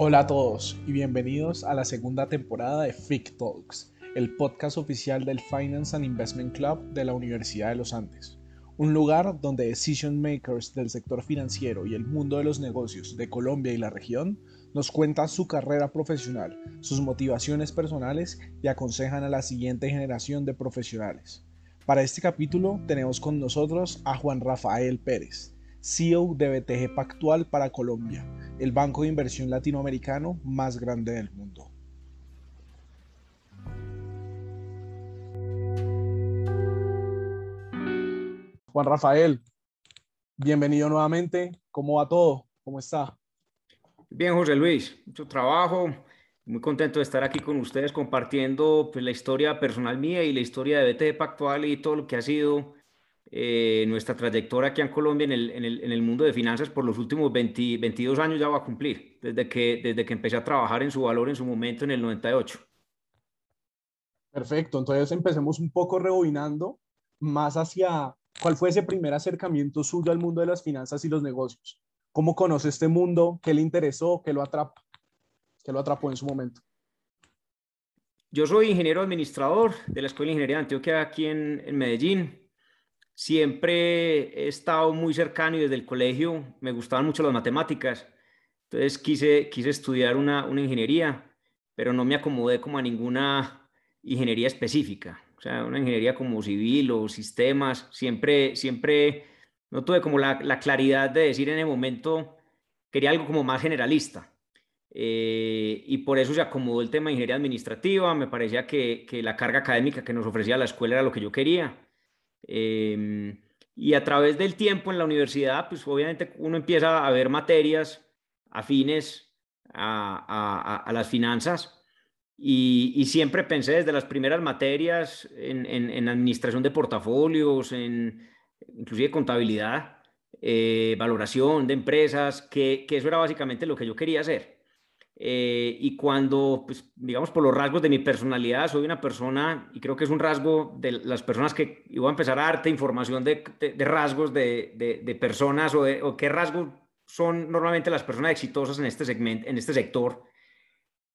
Hola a todos y bienvenidos a la segunda temporada de FIC Talks, el podcast oficial del Finance and Investment Club de la Universidad de los Andes, un lugar donde decision makers del sector financiero y el mundo de los negocios de Colombia y la región nos cuentan su carrera profesional, sus motivaciones personales y aconsejan a la siguiente generación de profesionales. Para este capítulo tenemos con nosotros a Juan Rafael Pérez, CEO de BTG Pactual para Colombia, el banco de inversión latinoamericano más grande del mundo. Juan Rafael, bienvenido nuevamente. ¿Cómo va todo? ¿Cómo está? Bien, José Luis, mucho trabajo. Muy contento de estar aquí con ustedes compartiendo pues, la historia personal mía y la historia de BTG Pactual y todo lo que ha sido eh, nuestra trayectoria aquí en Colombia en el, en, el, en el, mundo de finanzas por los últimos 20, 22 años ya va a cumplir, desde que, desde que empecé a trabajar en su valor en su momento en el 98. Perfecto, entonces empecemos un poco rebobinando más hacia cuál fue ese primer acercamiento suyo al mundo de las finanzas y los negocios. ¿Cómo conoce este mundo? ¿Qué le interesó? ¿Qué lo atrapa? ¿Qué lo atrapó en su momento? Yo soy ingeniero administrador de la Escuela de Ingeniería de Antioquia aquí en, en Medellín siempre he estado muy cercano y desde el colegio me gustaban mucho las matemáticas. Entonces quise, quise estudiar una, una ingeniería, pero no me acomodé como a ninguna ingeniería específica. O sea, una ingeniería como civil o sistemas. Siempre, siempre no tuve como la, la claridad de decir en el momento, quería algo como más generalista. Eh, y por eso se acomodó el tema de ingeniería administrativa. Me parecía que, que la carga académica que nos ofrecía la escuela era lo que yo quería Em, y a través del tiempo en la universidad, pues obviamente uno empieza a ver materias afines a, las finanzas y, siempre pensé desde las primeras materias en, administración de portafolios, en inclusive contabilidad, eh, valoración de empresas, que eso era básicamente lo que yo quería hacer. Eh, y cuando, pues, digamos, por los rasgos de mi personalidad, soy una persona, y creo que es un rasgo de las personas que iba a empezar a darte información de, de, rasgos de, de, personas o, o, qué rasgos son normalmente las personas exitosas en este, segmento, en este sector.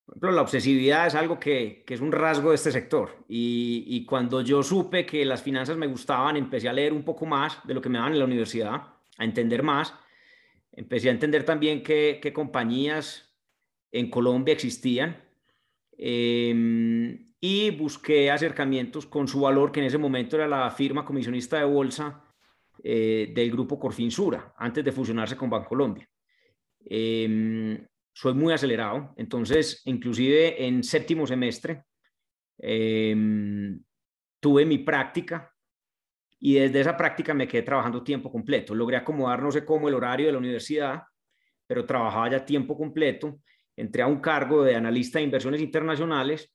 Por ejemplo, la obsesividad es algo que, que es un rasgo de este sector. Y, y, cuando yo supe que las finanzas me gustaban, empecé a leer un poco más de lo que me daban en la universidad, a entender más. Empecé a entender también qué, qué compañías en Colombia existían em, y busqué acercamientos con su valor, que en ese momento era la firma comisionista de bolsa eh, del grupo Corfinsura, antes de fusionarse con Bancolombia. Eh, soy muy acelerado, entonces inclusive en séptimo semestre em, tuve mi práctica y desde esa práctica me quedé trabajando tiempo completo. Logré acomodar no sé cómo el horario de la universidad, pero trabajaba ya tiempo completo entré a un cargo de analista de inversiones internacionales.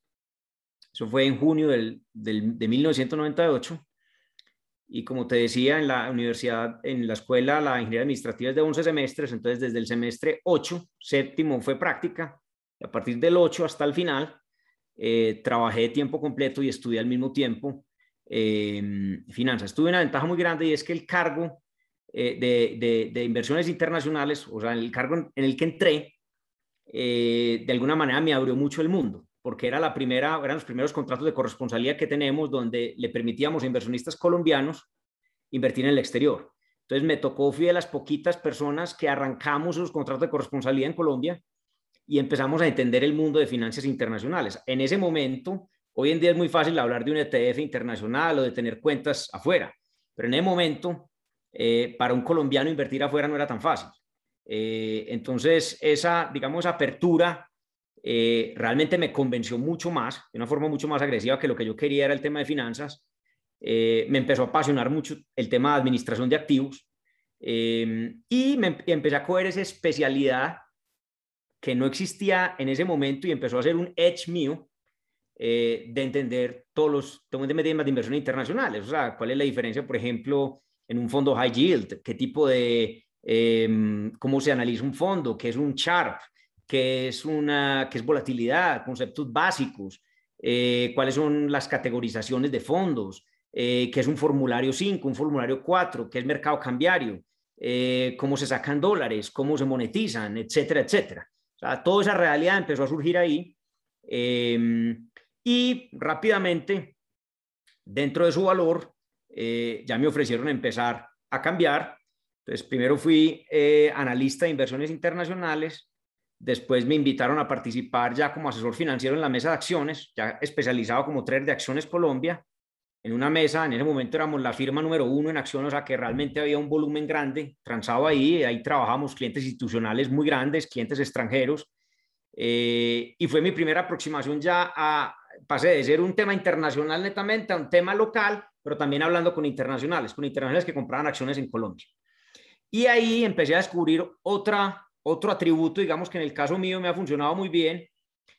Eso fue en junio del, del, de 1998. Y como te decía, en la universidad, en la escuela, la ingeniería administrativa es de 11 semestres, entonces desde el semestre 8, séptimo fue práctica, a partir del 8 hasta el final, eh, trabajé tiempo completo y estudié al mismo tiempo eh, finanzas. Tuve una ventaja muy grande y es que el cargo eh, de, de, inversiones internacionales, o sea, el cargo en el que entré, eh, de alguna manera me abrió mucho el mundo, porque era la primera, eran los primeros contratos de corresponsalía que tenemos donde le permitíamos a inversionistas colombianos invertir en el exterior. Entonces me tocó, fui de las poquitas personas que arrancamos esos contratos de corresponsalía en Colombia y empezamos a entender el mundo de finanzas internacionales. En ese momento, hoy en día es muy fácil hablar de un ETF internacional o de tener cuentas afuera, pero en ese momento, eh, para un colombiano invertir afuera no era tan fácil. Eh, entonces, esa, digamos, apertura eh, realmente me convenció mucho más, de una forma mucho más agresiva que lo que yo quería era el tema de finanzas. Eh, me empezó a apasionar mucho el tema de administración de activos y me empecé a coger esa especialidad que no existía en ese momento y empezó a ser un edge mío de entender todos los temas de inversiones internacionales. O sea, cuál es la diferencia, por ejemplo, en un fondo high yield, qué tipo de Em, cómo se analiza un fondo, qué es un Sharp, qué es, una, qué es volatilidad, conceptos básicos, eh, cuáles son las categorizaciones de fondos, eh, qué es un formulario 5, un formulario 4, qué es mercado cambiario, eh, cómo se sacan dólares, cómo se monetizan, etcétera, etcétera. O sea, toda esa realidad empezó a surgir ahí. Em, y rápidamente, dentro de su valor, eh, ya me ofrecieron empezar a cambiar. Entonces, primero fui eh, analista de inversiones internacionales, después me invitaron a participar ya como asesor financiero en la mesa de acciones, ya especializado como trader de acciones Colombia, en una mesa, en ese momento éramos la firma número uno en acciones, o sea que realmente había un volumen grande transado ahí, ahí trabajamos clientes institucionales muy grandes, clientes extranjeros, eh, y fue mi primera aproximación ya a, pasé de ser un tema internacional netamente a un tema local, pero también hablando con internacionales, con internacionales que compraban acciones en Colombia. Y ahí empecé a descubrir otra, otro atributo, digamos que en el caso mío me ha funcionado muy bien,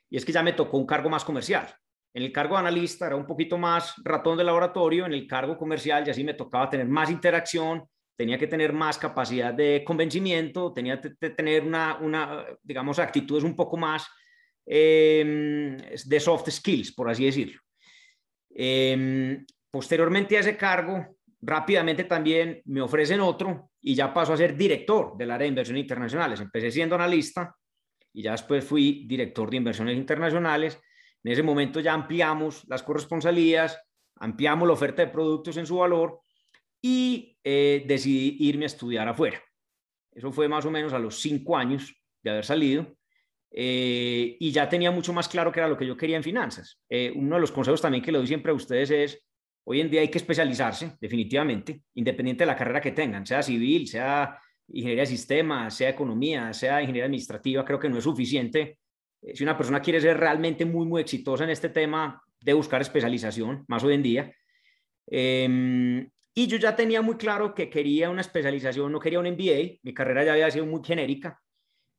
y es que ya me tocó un cargo más comercial. En el cargo de analista era un poquito más ratón de laboratorio, en el cargo comercial ya sí me tocaba tener más interacción, tenía que tener más capacidad de convencimiento, tenía que tener una, una digamos, actitudes un poco más eh, de soft skills, por así decirlo. Eh, posteriormente a ese cargo, rápidamente también me ofrecen otro y ya paso a ser director del área de inversiones internacionales. Empecé siendo analista y ya después fui director de inversiones internacionales en ese momento ya ampliamos las corresponsalías, ampliamos la oferta de productos en su valor y eh, decidí irme a estudiar afuera. Eso fue más o menos a los cinco años de haber salido. Eh, y ya tenía mucho más claro que era lo que yo quería en finanzas. Eh, uno de los consejos también que le doy siempre a ustedes es, hoy en día hay que especializarse, definitivamente, independiente de la carrera que tengan, sea civil, sea ingeniería de sistemas, sea economía, sea ingeniería administrativa, creo que no es suficiente eh, si una persona quiere ser realmente muy, muy exitosa en este tema, de buscar especialización, más hoy en día. Em, y yo ya tenía muy claro que quería una especialización, no quería un MBA, mi carrera ya había sido muy genérica.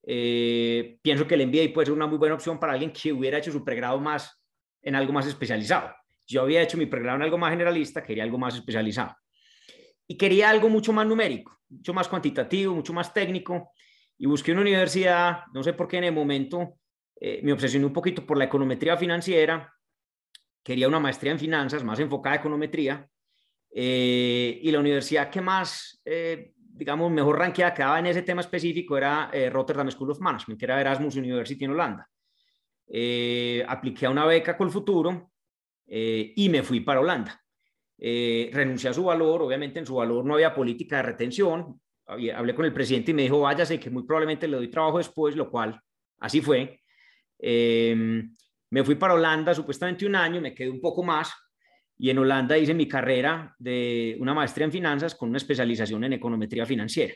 Eh, pienso que el MBA puede ser una muy buena opción para alguien que hubiera hecho su pregrado más en algo más especializado. Yo había hecho mi pregrado en algo más generalista, quería algo más especializado. Y quería algo mucho más numérico, mucho más cuantitativo, mucho más técnico. Y busqué una universidad, no sé por qué en el momento, eh, me obsesioné un poquito por la econometría financiera, quería una maestría en finanzas más enfocada a econometría, eh, y la universidad que más, eh, digamos, mejor ranqueada quedaba en ese tema específico era Rotterdam School of Management, que era Erasmus University en Holanda. apliqué a una beca con el futuro y me fui para Holanda. renuncié a su valor, obviamente en su valor no había política de retención, hablé con el presidente y me dijo, váyase, que muy probablemente le doy trabajo después, lo cual así fue. Em, me fui para Holanda supuestamente un año, me quedé un poco más y en Holanda hice mi carrera de una maestría en finanzas con una especialización en econometría financiera.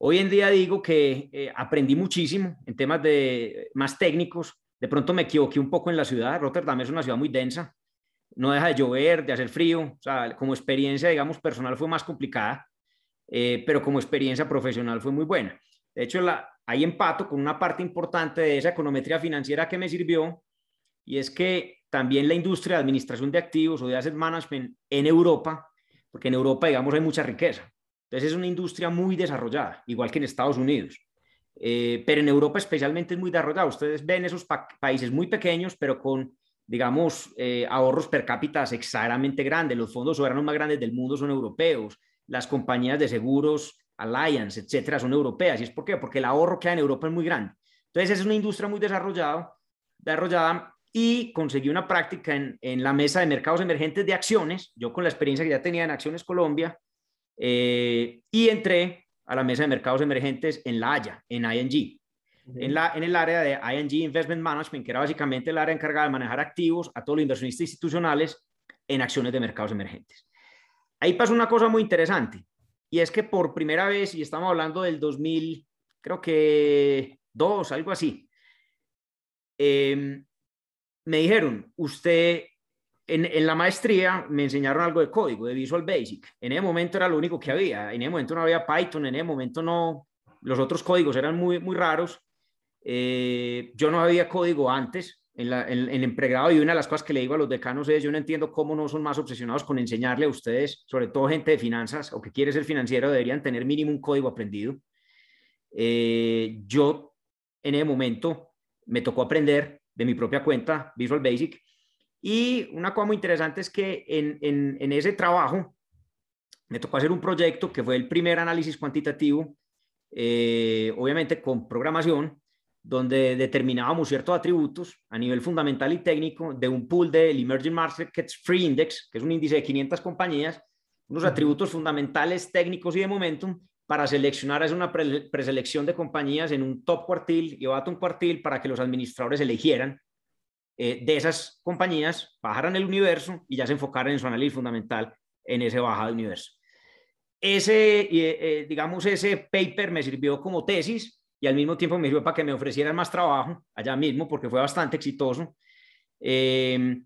Hoy en día digo que eh, aprendí muchísimo en temas de, más técnicos. De pronto me equivoqué un poco en la ciudad. Rotterdam es una ciudad muy densa. No deja de llover, de hacer frío. O sea, como experiencia, digamos, personal fue más complicada, eh, pero como experiencia profesional fue muy buena. De hecho, la, ahí empato con una parte importante de esa econometría financiera que me sirvió, y es que también la industria de administración de activos o de asset management en Europa, porque en Europa, digamos, hay mucha riqueza. Entonces es una industria muy desarrollada, igual que en Estados Unidos. Eh, pero en Europa especialmente es muy desarrollada. Ustedes ven esos países muy pequeños, pero con, digamos, eh, ahorros per cápita exageradamente grandes. Los fondos soberanos más grandes del mundo son europeos. Las compañías de seguros Alliance, etcétera, son europeas. ¿Y es por qué? Porque el ahorro que hay en Europa es muy grande. Entonces, es una industria muy desarrollada, desarrollada y conseguí una práctica en, en, la mesa de mercados emergentes de acciones, yo con la experiencia que ya tenía en Acciones Colombia, eh, y entré a la mesa de mercados emergentes en La Haya, en ING, en, la, en el área de ING Investment Management, que era básicamente el área encargada de manejar activos a todos los inversionistas institucionales en acciones de mercados emergentes. Ahí pasó una cosa muy interesante y es que por primera vez, y estamos hablando del 2000, creo que dos, algo así, em, me dijeron, usted en, en, la maestría me enseñaron algo de código, de Visual Basic. En ese momento era lo único que había. En ese momento no había Python, en ese momento no, los otros códigos eran muy, muy raros. Eh, yo no había código antes en, la, en, en, el pregrado y una de las cosas que le digo a los decanos es, yo no entiendo cómo no son más obsesionados con enseñarle a ustedes, sobre todo gente de finanzas o que quiere ser financiero, deberían tener mínimo un código aprendido. Eh, yo en ese momento me tocó aprender de mi propia cuenta Visual Basic y una cosa muy interesante es que en, en, en ese trabajo me tocó hacer un proyecto que fue el primer análisis cuantitativo, eh, obviamente con programación, donde determinábamos ciertos atributos a nivel fundamental y técnico de un pool del Emerging Markets Free Index, que es un índice de 500 compañías, unos atributos fundamentales técnicos y de momentum para seleccionar, es una preselección de compañías en un top cuartil y bottom cuartil para que los administradores eligieran eh, de esas compañías, bajaran el universo y ya se enfocaran en su análisis fundamental en ese bajado universo. Ese, eh, eh, digamos, ese paper me sirvió como tesis y al mismo tiempo me sirvió para que me ofrecieran más trabajo allá mismo porque fue bastante exitoso. Em,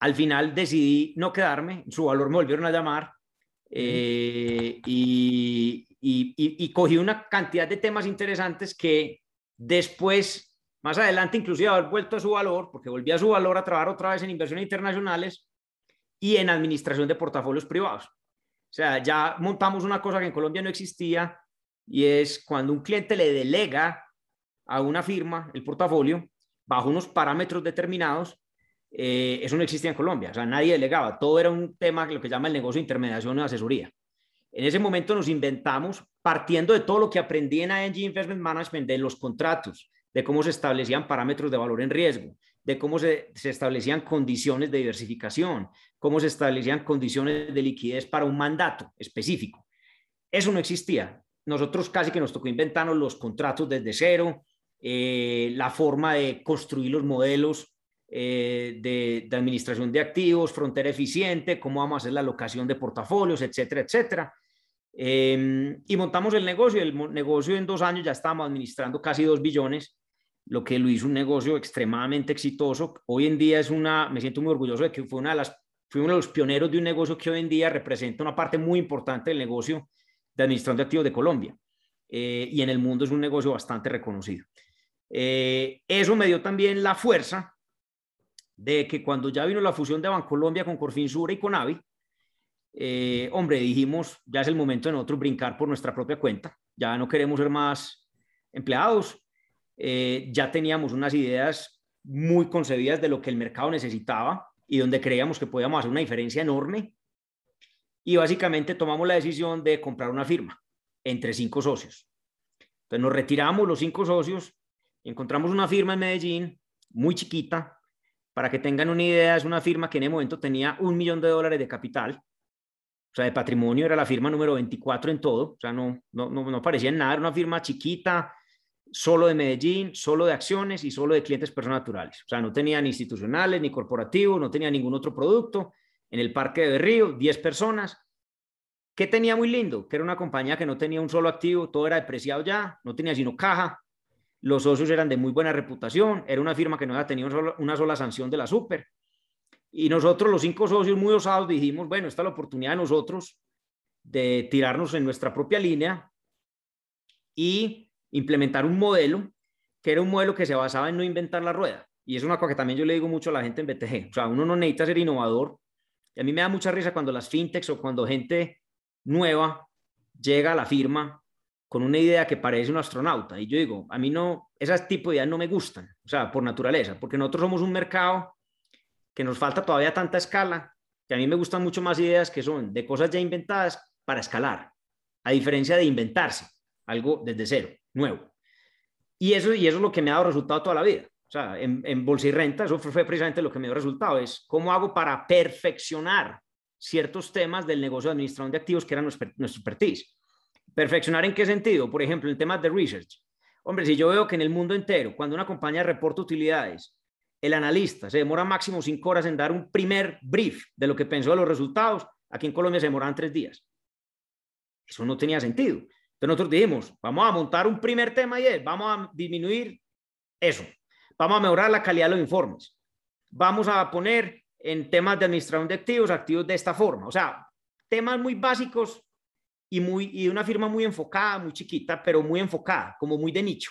al final decidí no quedarme, su valor me volvieron a llamar eh, y, y, y, cogí una cantidad de temas interesantes que después, más adelante, inclusive haber vuelto a su valor, porque volví a su valor a trabajar otra vez en inversiones internacionales y en administración de portafolios privados. O sea, ya montamos una cosa que en Colombia no existía y es cuando un cliente le delega a una firma el portafolio bajo unos parámetros determinados, eh, eso no existía en Colombia, o sea, nadie delegaba, todo era un tema, lo que llama el negocio de intermediación o asesoría. En ese momento nos inventamos, partiendo de todo lo que aprendí en ING Investment Management, de los contratos, de cómo se establecían parámetros de valor en riesgo, de cómo se, se, establecían condiciones de diversificación, cómo se establecían condiciones de liquidez para un mandato específico. Eso no existía. Nosotros casi que nos tocó inventarnos los contratos desde cero, eh, la forma de construir los modelos eh, de, de, administración de activos, frontera eficiente, cómo vamos a hacer la alocación de portafolios, etcétera, etcétera. Eh, y montamos el negocio. El negocio en dos años ya estábamos administrando casi dos billones lo que lo hizo un negocio extremadamente exitoso. Hoy en día es una, me siento muy orgulloso de que fue una de las, fui uno de los pioneros de un negocio que hoy en día representa una parte muy importante del negocio de administración de activos de Colombia. Eh, y en el mundo es un negocio bastante reconocido. Eh, eso me dio también la fuerza de que cuando ya vino la fusión de Bancolombia con Corfinsura y con Avi, eh, hombre, dijimos, ya es el momento de nosotros brincar por nuestra propia cuenta, ya no queremos ser más empleados, ya teníamos unas ideas muy concebidas de lo que el mercado necesitaba y donde creíamos que podíamos hacer una diferencia enorme. Y básicamente tomamos la decisión de comprar una firma entre cinco socios. Entonces nos retiramos los cinco socios encontramos una firma en Medellín muy chiquita. Para que tengan una idea, es una firma que en ese momento tenía un millón de dólares de capital. O sea, de patrimonio era la firma número 24 en todo. O sea, no, no, no, no parecía en nada, era una firma chiquita, solo de Medellín, solo de acciones y solo de clientes personas naturales. O sea, no tenía ni institucionales ni corporativos, no tenía ningún otro producto. En el Parque de Río, 10 personas. ¿Qué tenía muy lindo? Que era una compañía que no tenía un solo activo, todo era depreciado ya, no tenía sino caja. Los socios eran de muy buena reputación, era una firma que no había tenido una sola sanción de la super. Y nosotros, los cinco socios muy osados, dijimos, bueno, esta es la oportunidad de nosotros de tirarnos en nuestra propia línea y implementar un modelo que era un modelo que se basaba en no inventar la rueda. Y es una cosa que también yo le digo mucho a la gente en BTG. O sea, uno no necesita ser innovador. A mí me da mucha risa cuando las fintechs o cuando gente nueva llega a la firma con una idea que parece un astronauta. Y yo digo, a mí no, esas tipo de ideas no me gustan, o sea, por naturaleza, porque nosotros somos un mercado que nos falta todavía tanta escala, que a mí me gustan mucho más ideas que son de cosas ya inventadas para escalar, a diferencia de inventarse algo desde cero nuevo. Y eso, y eso es lo que me ha dado resultado toda la vida. Sea, en, en bolsa y renta, eso fue, precisamente lo que me dio resultado, es cómo hago para perfeccionar ciertos temas del negocio de administración de activos que eran nuestro, nuestro expertise. ¿Perfeccionar en qué sentido? Por ejemplo, en temas de research. Hombre, si yo veo que en el mundo entero, cuando una compañía reporta utilidades, el analista se demora máximo cinco horas en dar un primer brief de lo que pensó de los resultados, aquí en Colombia se demoran tres días. Eso no tenía sentido. Entonces nosotros dijimos, vamos a montar un primer tema y es, vamos a disminuir eso, vamos a mejorar la calidad de los informes, vamos a poner en temas de administración de activos, activos de esta forma, o sea, temas muy básicos y, muy, y una firma muy enfocada, muy chiquita, pero muy enfocada, como muy de nicho.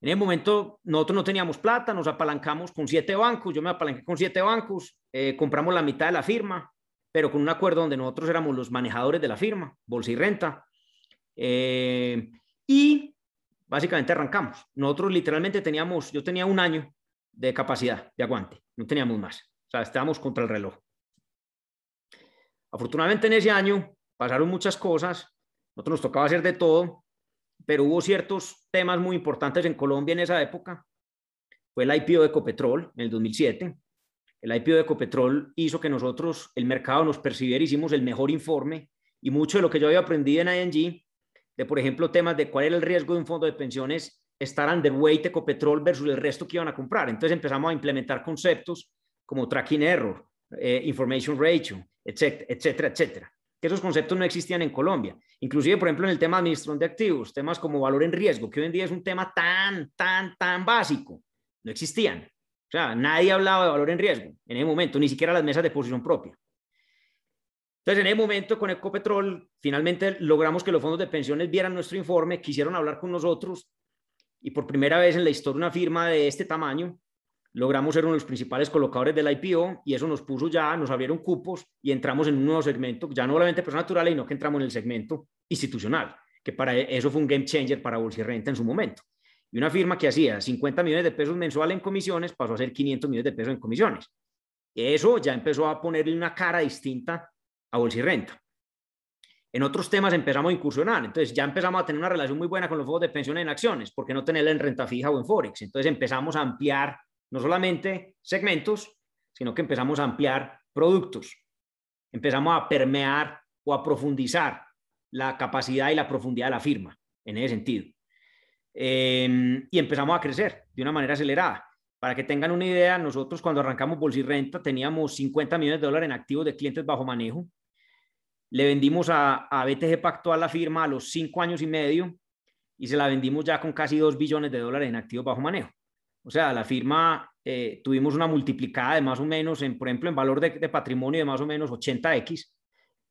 En ese momento nosotros no teníamos plata, nos apalancamos con siete bancos, yo me apalanqué con siete bancos, eh, compramos la mitad de la firma, pero con un acuerdo donde nosotros éramos los manejadores de la firma, bolsa y renta, eh, y básicamente arrancamos. Nosotros literalmente teníamos, yo tenía un año de capacidad de aguante, no teníamos más. O sea, estábamos contra el reloj. Afortunadamente en ese año pasaron muchas cosas, nosotros nos tocaba hacer de todo pero hubo ciertos temas muy importantes en Colombia en esa época. Fue el IPO de Ecopetrol en el 2007. El IPO de Ecopetrol hizo que nosotros, el mercado, nos percibiera, hicimos el mejor informe y mucho de lo que yo había aprendido en ING, de por ejemplo temas de cuál era el riesgo de un fondo de pensiones, estar underweight Ecopetrol versus el resto que iban a comprar. Entonces empezamos a implementar conceptos como tracking error, eh, information ratio, etcétera, etcétera, etcétera que esos conceptos no existían en Colombia. Inclusive, por ejemplo, en el tema de administración de activos, temas como valor en riesgo, que hoy en día es un tema tan, tan, tan básico, no existían. O sea, nadie hablaba de valor en riesgo en ese momento, ni siquiera las mesas de posición propia. Entonces, en ese momento con Ecopetrol, finalmente logramos que los fondos de pensiones vieran nuestro informe, quisieron hablar con nosotros y por primera vez en la historia una firma de este tamaño logramos ser uno de los principales colocadores del IPO y eso nos puso ya, nos abrieron cupos y entramos en un nuevo segmento, ya no solamente personas naturales, sino que entramos en el segmento institucional, que para eso fue un game changer para Bolsa Renta en su momento. Y una firma que hacía 50 millones de pesos mensual en comisiones pasó a ser 500 millones de pesos en comisiones. Eso ya empezó a ponerle una cara distinta a Bolsa y Renta. En otros temas empezamos a incursionar, entonces ya empezamos a tener una relación muy buena con los fondos de pensiones en acciones, porque no tenerla en renta fija o en Forex. Entonces empezamos a ampliar no solamente segmentos, sino que empezamos a ampliar productos. Empezamos a permear o a profundizar la capacidad y la profundidad de la firma en ese sentido. Em, y empezamos a crecer de una manera acelerada. Para que tengan una idea, nosotros cuando arrancamos Bolsa y Renta teníamos 50 millones de dólares en activos de clientes bajo manejo. Le vendimos a, a BTG Pactual la firma a los cinco años y medio y se la vendimos ya con casi 2 billones de dólares en activos bajo manejo. O sea, la firma eh, tuvimos una multiplicada de más o menos, en, por ejemplo, en valor de, patrimonio de más o menos 80x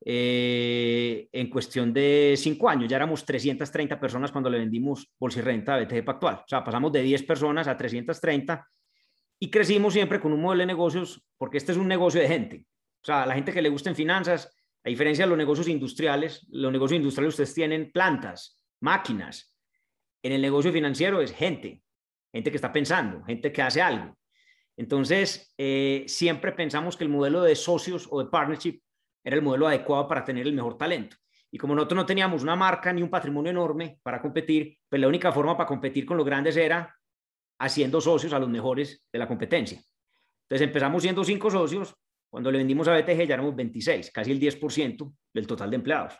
eh, en cuestión de cinco años. Ya éramos 330 personas cuando le vendimos Bolsa y Renta a BTG Pactual. O sea, pasamos de 10 personas a 330 y crecimos siempre con un modelo de negocios, porque este es un negocio de gente. O sea, la gente que le gusta en finanzas, a diferencia de los negocios industriales, los negocios industriales ustedes tienen plantas, máquinas. En el negocio financiero es gente, gente que está pensando, gente que hace algo. Entonces, eh, siempre pensamos que el modelo de socios o de partnership era el modelo adecuado para tener el mejor talento. Y como nosotros no teníamos una marca ni un patrimonio enorme para competir, pues la única forma para competir con los grandes era haciendo socios a los mejores de la competencia. Entonces empezamos siendo cinco socios, cuando le vendimos a BTG ya éramos 26, casi el 10% del total de empleados.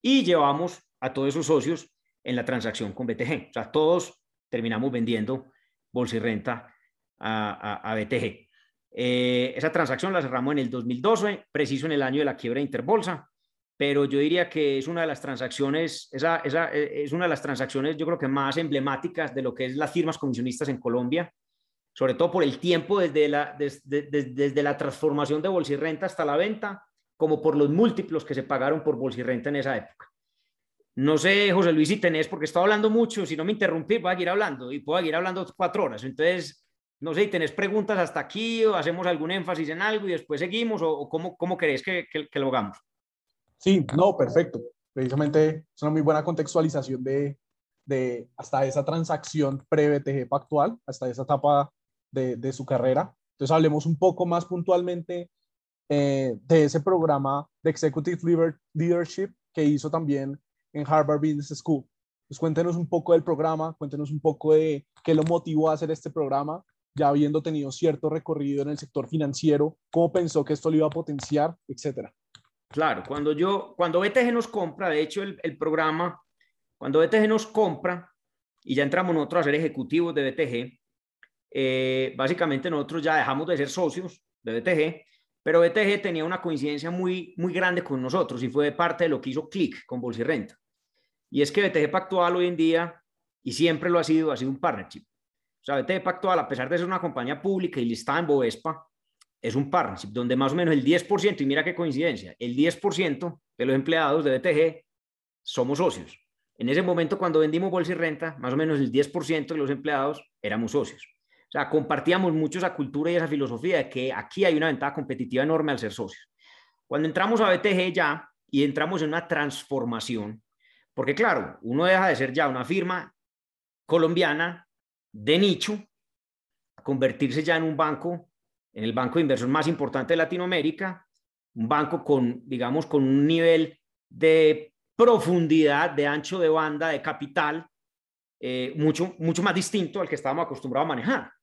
Y llevamos a todos esos socios en la transacción con BTG. O sea, todos terminamos vendiendo bolsa y renta a, a, BTG. Eh, esa transacción la cerramos en el 2012, preciso en el año de la quiebra de Interbolsa, pero yo diría que es una de las transacciones, esa, esa, eh, es una de las transacciones yo creo que más emblemáticas de lo que es las firmas comisionistas en Colombia, sobre todo por el tiempo desde la, desde, desde la transformación de bolsa y renta hasta la venta, como por los múltiplos que se pagaron por bolsa y renta en esa época. No sé, José Luis, si tenés, porque estaba hablando mucho, si no me interrumpí, voy a seguir hablando y puedo seguir hablando cuatro horas. Entonces, no sé si tenés preguntas hasta aquí o hacemos algún énfasis en algo y después seguimos o, cómo, cómo querés que, que, lo hagamos. Sí, no, perfecto. Precisamente es una muy buena contextualización de, de hasta esa transacción pre-BTG Pactual, hasta esa etapa de, de, su carrera. Entonces hablemos un poco más puntualmente eh, de ese programa de Executive Leadership que hizo también en Harvard Business School. Pues cuéntenos un poco del programa, cuéntenos un poco de qué lo motivó a hacer este programa, ya habiendo tenido cierto recorrido en el sector financiero, cómo pensó que esto lo iba a potenciar, etcétera. Claro, cuando yo, cuando BTG nos compra, de hecho el, el programa, cuando BTG nos compra y ya entramos nosotros a ser ejecutivos de BTG, eh, básicamente nosotros ya dejamos de ser socios de BTG pero BTG tenía una coincidencia muy, muy grande con nosotros y fue parte de lo que hizo Click con Bolsa y Renta. Y es que BTG Pactual hoy en día, y siempre lo ha sido, ha sido un partnership. O sea, BTG Pactual, a pesar de ser una compañía pública y listada en Bovespa, es un partnership donde más o menos el 10%, y mira qué coincidencia, el 10% de los empleados de BTG somos socios. En ese momento, cuando vendimos Bolsa y Renta, más o menos el 10% de los empleados éramos socios. O sea, compartíamos mucho esa cultura y esa filosofía de que aquí hay una ventaja competitiva enorme al ser socios. Cuando entramos a BTG ya y entramos en una transformación, porque claro, uno deja de ser ya una firma colombiana de nicho, a convertirse ya en un banco, en el banco de inversión más importante de Latinoamérica, un banco con, digamos, con un nivel de profundidad, de ancho de banda, de capital, eh, mucho, mucho más distinto al que estábamos acostumbrados a manejar.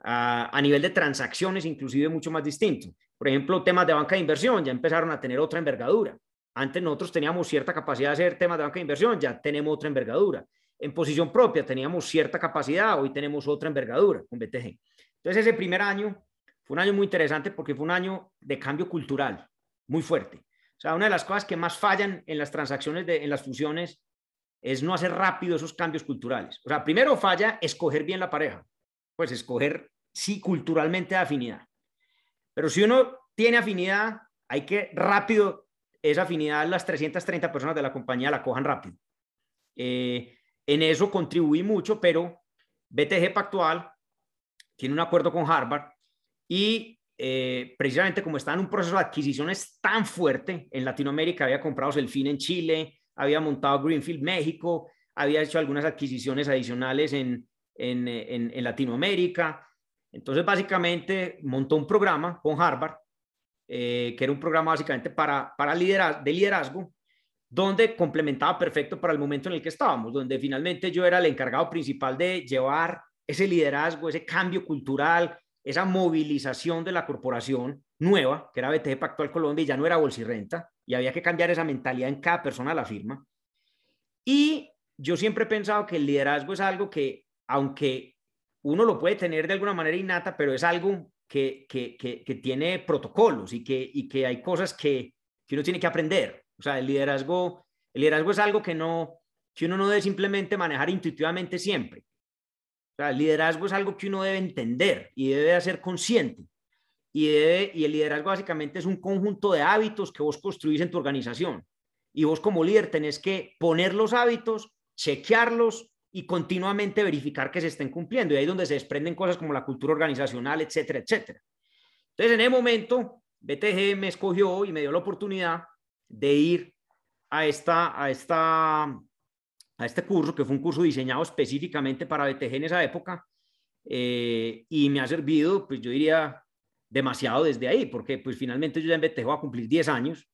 A, nivel de transacciones, inclusive mucho más distinto. Por ejemplo, temas de banca de inversión ya empezaron a tener otra envergadura. Antes nosotros teníamos cierta capacidad de hacer temas de banca de inversión, ya tenemos otra envergadura. En posición propia teníamos cierta capacidad, hoy tenemos otra envergadura con BTG. Entonces ese primer año fue un año muy interesante porque fue un año de cambio cultural muy fuerte. O sea, una de las cosas que más fallan en las transacciones, en las fusiones, es no hacer rápido esos cambios culturales. O sea, primero falla escoger bien la pareja, pues escoger, sí, culturalmente afinidad. Pero si uno tiene afinidad, hay que rápido esa afinidad, las 330 personas de la compañía la cojan rápido. Eh, en eso contribuí mucho, pero BTG Pactual tiene un acuerdo con Harvard y eh, precisamente como está en un proceso de adquisiciones tan fuerte en Latinoamérica, había comprado Selfin en Chile, había montado Greenfield México, había hecho algunas adquisiciones adicionales en, en, Latinoamérica. Entonces, básicamente, montó un programa con Harvard, eh, que era un programa básicamente para, para liderazgo, de liderazgo, donde complementaba perfecto para el momento en el que estábamos, donde finalmente yo era el encargado principal de llevar ese liderazgo, ese cambio cultural, esa movilización de la corporación nueva, que era BTG Pactual Colombia, y ya no era bolsirrenta, y había que cambiar esa mentalidad en cada persona de la firma. Y yo siempre he pensado que el liderazgo es algo que, aunque uno lo puede tener de alguna manera innata, pero es algo que, que, que, tiene protocolos y que, y que hay cosas que, uno tiene que aprender. O sea, el liderazgo, el liderazgo es algo que, no, que uno no debe simplemente manejar intuitivamente siempre. O sea, el liderazgo es algo que uno debe entender y debe hacer consciente. Y, y el liderazgo básicamente es un conjunto de hábitos que vos construís en tu organización. Y vos como líder tenés que poner los hábitos, chequearlos y continuamente verificar que se estén cumpliendo. Y ahí es donde se desprenden cosas como la cultura organizacional, etcétera, etcétera. Entonces, en ese momento, BTG me escogió y me dio la oportunidad de ir a, esta, a, esta, a este curso, que fue un curso diseñado específicamente para BTG en esa época, eh, y me ha servido, pues yo diría, demasiado desde ahí, porque pues finalmente yo ya en BTG voy a cumplir 10 años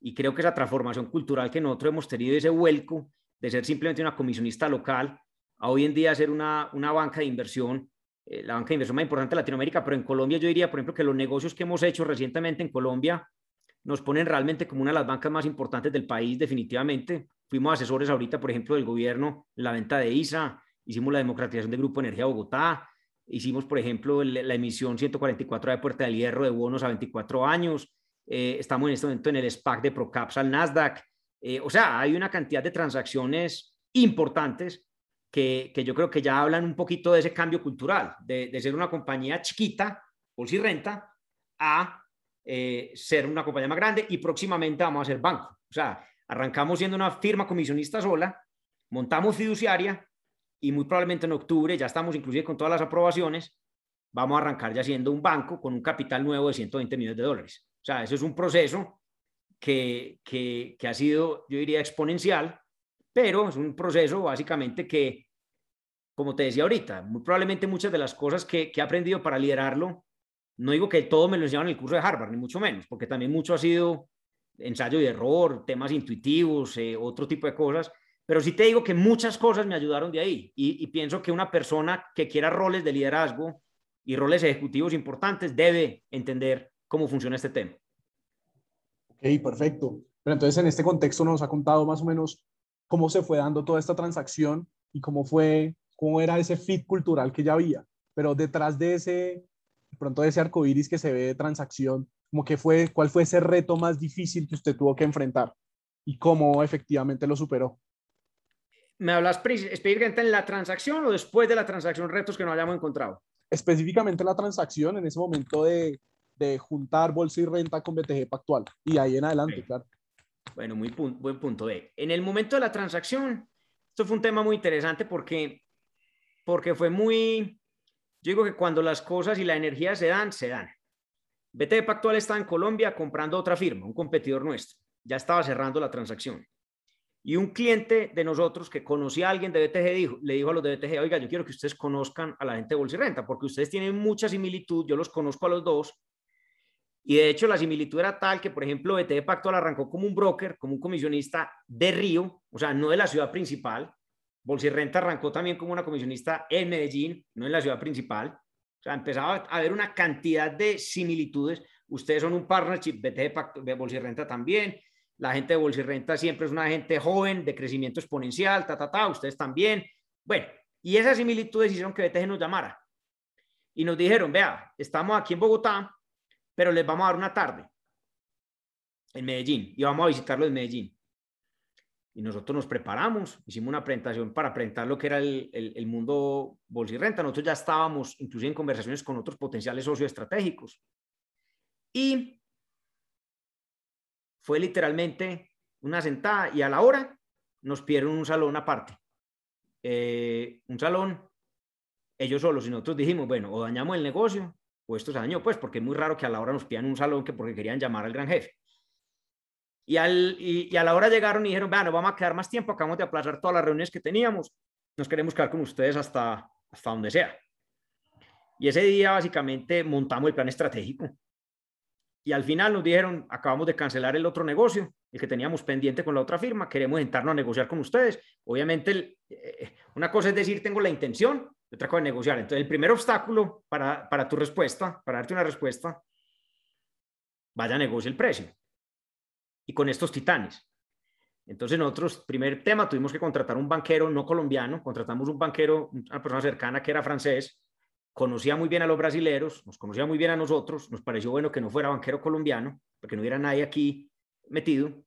y creo que esa transformación cultural que nosotros hemos tenido, ese vuelco de ser simplemente una comisionista local a hoy en día ser una, una banca de inversión, eh, la banca de inversión más importante de Latinoamérica, pero en Colombia yo diría, por ejemplo, que los negocios que hemos hecho recientemente en Colombia nos ponen realmente como una de las bancas más importantes del país, definitivamente. Fuimos asesores ahorita, por ejemplo, del gobierno la venta de ISA, hicimos la democratización del Grupo Energía Bogotá, Hicimos, por ejemplo, la emisión 144 de Puerta del Hierro de bonos a 24 años. Eh, estamos en este momento en el SPAC de Procaps al Nasdaq. Eh, o sea, hay una cantidad de transacciones importantes que, que, yo creo que ya hablan un poquito de ese cambio cultural, de, ser una compañía chiquita, bolsa y renta, a eh, ser una compañía más grande y próximamente vamos a ser banco. O sea, arrancamos siendo una firma comisionista sola, montamos fiduciaria y muy probablemente en octubre, ya estamos inclusive con todas las aprobaciones, vamos a arrancar ya siendo un banco con un capital nuevo de 120 millones de dólares. O sea, eso es un proceso que, que, ha sido, yo diría, exponencial, pero es un proceso básicamente que, como te decía ahorita, muy probablemente muchas de las cosas que, que he aprendido para liderarlo, no digo que todo me lo enseñaron en el curso de Harvard, ni mucho menos, porque también mucho ha sido ensayo y error, temas intuitivos, eh, otro tipo de cosas, pero sí te digo que muchas cosas me ayudaron de ahí y, pienso que una persona que quiera roles de liderazgo y roles ejecutivos importantes debe entender cómo funciona este tema. Ok, perfecto. Pero entonces en este contexto nos ha contado más o menos cómo se fue dando toda esta transacción y cómo fue, cómo era ese fit cultural que ya había. Pero detrás de ese, pronto de ese arco iris que se ve de transacción, como que fue, ¿cuál fue ese reto más difícil que usted tuvo que enfrentar y cómo efectivamente lo superó? ¿Me hablas específicamente en la transacción o después de la transacción retos que no hayamos encontrado? Específicamente la transacción en ese momento de, de juntar bolsa y renta con BTG Pactual y ahí en adelante, claro. Bueno, muy buen punto. En el momento de la transacción, esto fue un tema muy interesante porque, porque fue muy, yo digo que cuando las cosas y la energía se dan, se dan. BTG Pactual está en Colombia comprando otra firma, un competidor nuestro. Ya estaba cerrando la transacción. Y un cliente de nosotros que conocía a alguien de BTG dijo, le dijo a los de BTG, oiga, yo quiero que ustedes conozcan a la gente de Bolsa y Renta, porque ustedes tienen mucha similitud, yo los conozco a los dos, Y de hecho la similitud era tal que, por ejemplo, BTG Pactual arrancó como un broker, como un comisionista de Río, o sea, no de la ciudad principal. Bolsirrenta arrancó también como una comisionista en Medellín, no en la ciudad principal. O sea, empezaba a haber una cantidad de similitudes. Ustedes son un partnership, BTG Pactual, Bolsirrenta también. La gente de Bolsirrenta siempre es una gente joven, de crecimiento exponencial, ta, ta, ta. Ustedes también. Bueno, y esas similitudes hicieron que BTG nos llamara. Y nos dijeron, vea, estamos aquí en Bogotá, pero les vamos a dar una tarde en Medellín y vamos a visitarlo en Medellín. Y nosotros nos preparamos, hicimos una presentación para presentar lo que era el, el, mundo bolsa y renta. Nosotros ya estábamos inclusive en conversaciones con otros potenciales socios estratégicos. Y fue literalmente una sentada y a la hora nos pidieron un salón aparte. Eh, un salón, ellos solos, y nosotros dijimos, bueno, o dañamos el negocio o esto se dañó, pues, porque es muy raro que a la hora nos pidan un salón que porque querían llamar al gran jefe. Y, al, y, a la hora llegaron y dijeron, bueno, vamos a quedar más tiempo, acabamos de aplazar todas las reuniones que teníamos, nos queremos quedar con ustedes hasta, hasta donde sea. Y ese día básicamente montamos el plan estratégico. Y al final nos dijeron, acabamos de cancelar el otro negocio, el que teníamos pendiente con la otra firma, queremos sentarnos a negociar con ustedes. Obviamente, eh, una cosa es decir, tengo la intención, otra cosa es negociar. Entonces, el primer obstáculo para, para tu respuesta, para darte una respuesta, vaya a negociar el precio. Y con estos titanes. Entonces, nosotros, primer tema, tuvimos que contratar un banquero no colombiano, contratamos un banquero, una persona cercana que era francés, conocía muy bien a los brasileros, nos conocía muy bien a nosotros, nos pareció bueno que no fuera banquero colombiano, porque no hubiera nadie aquí metido,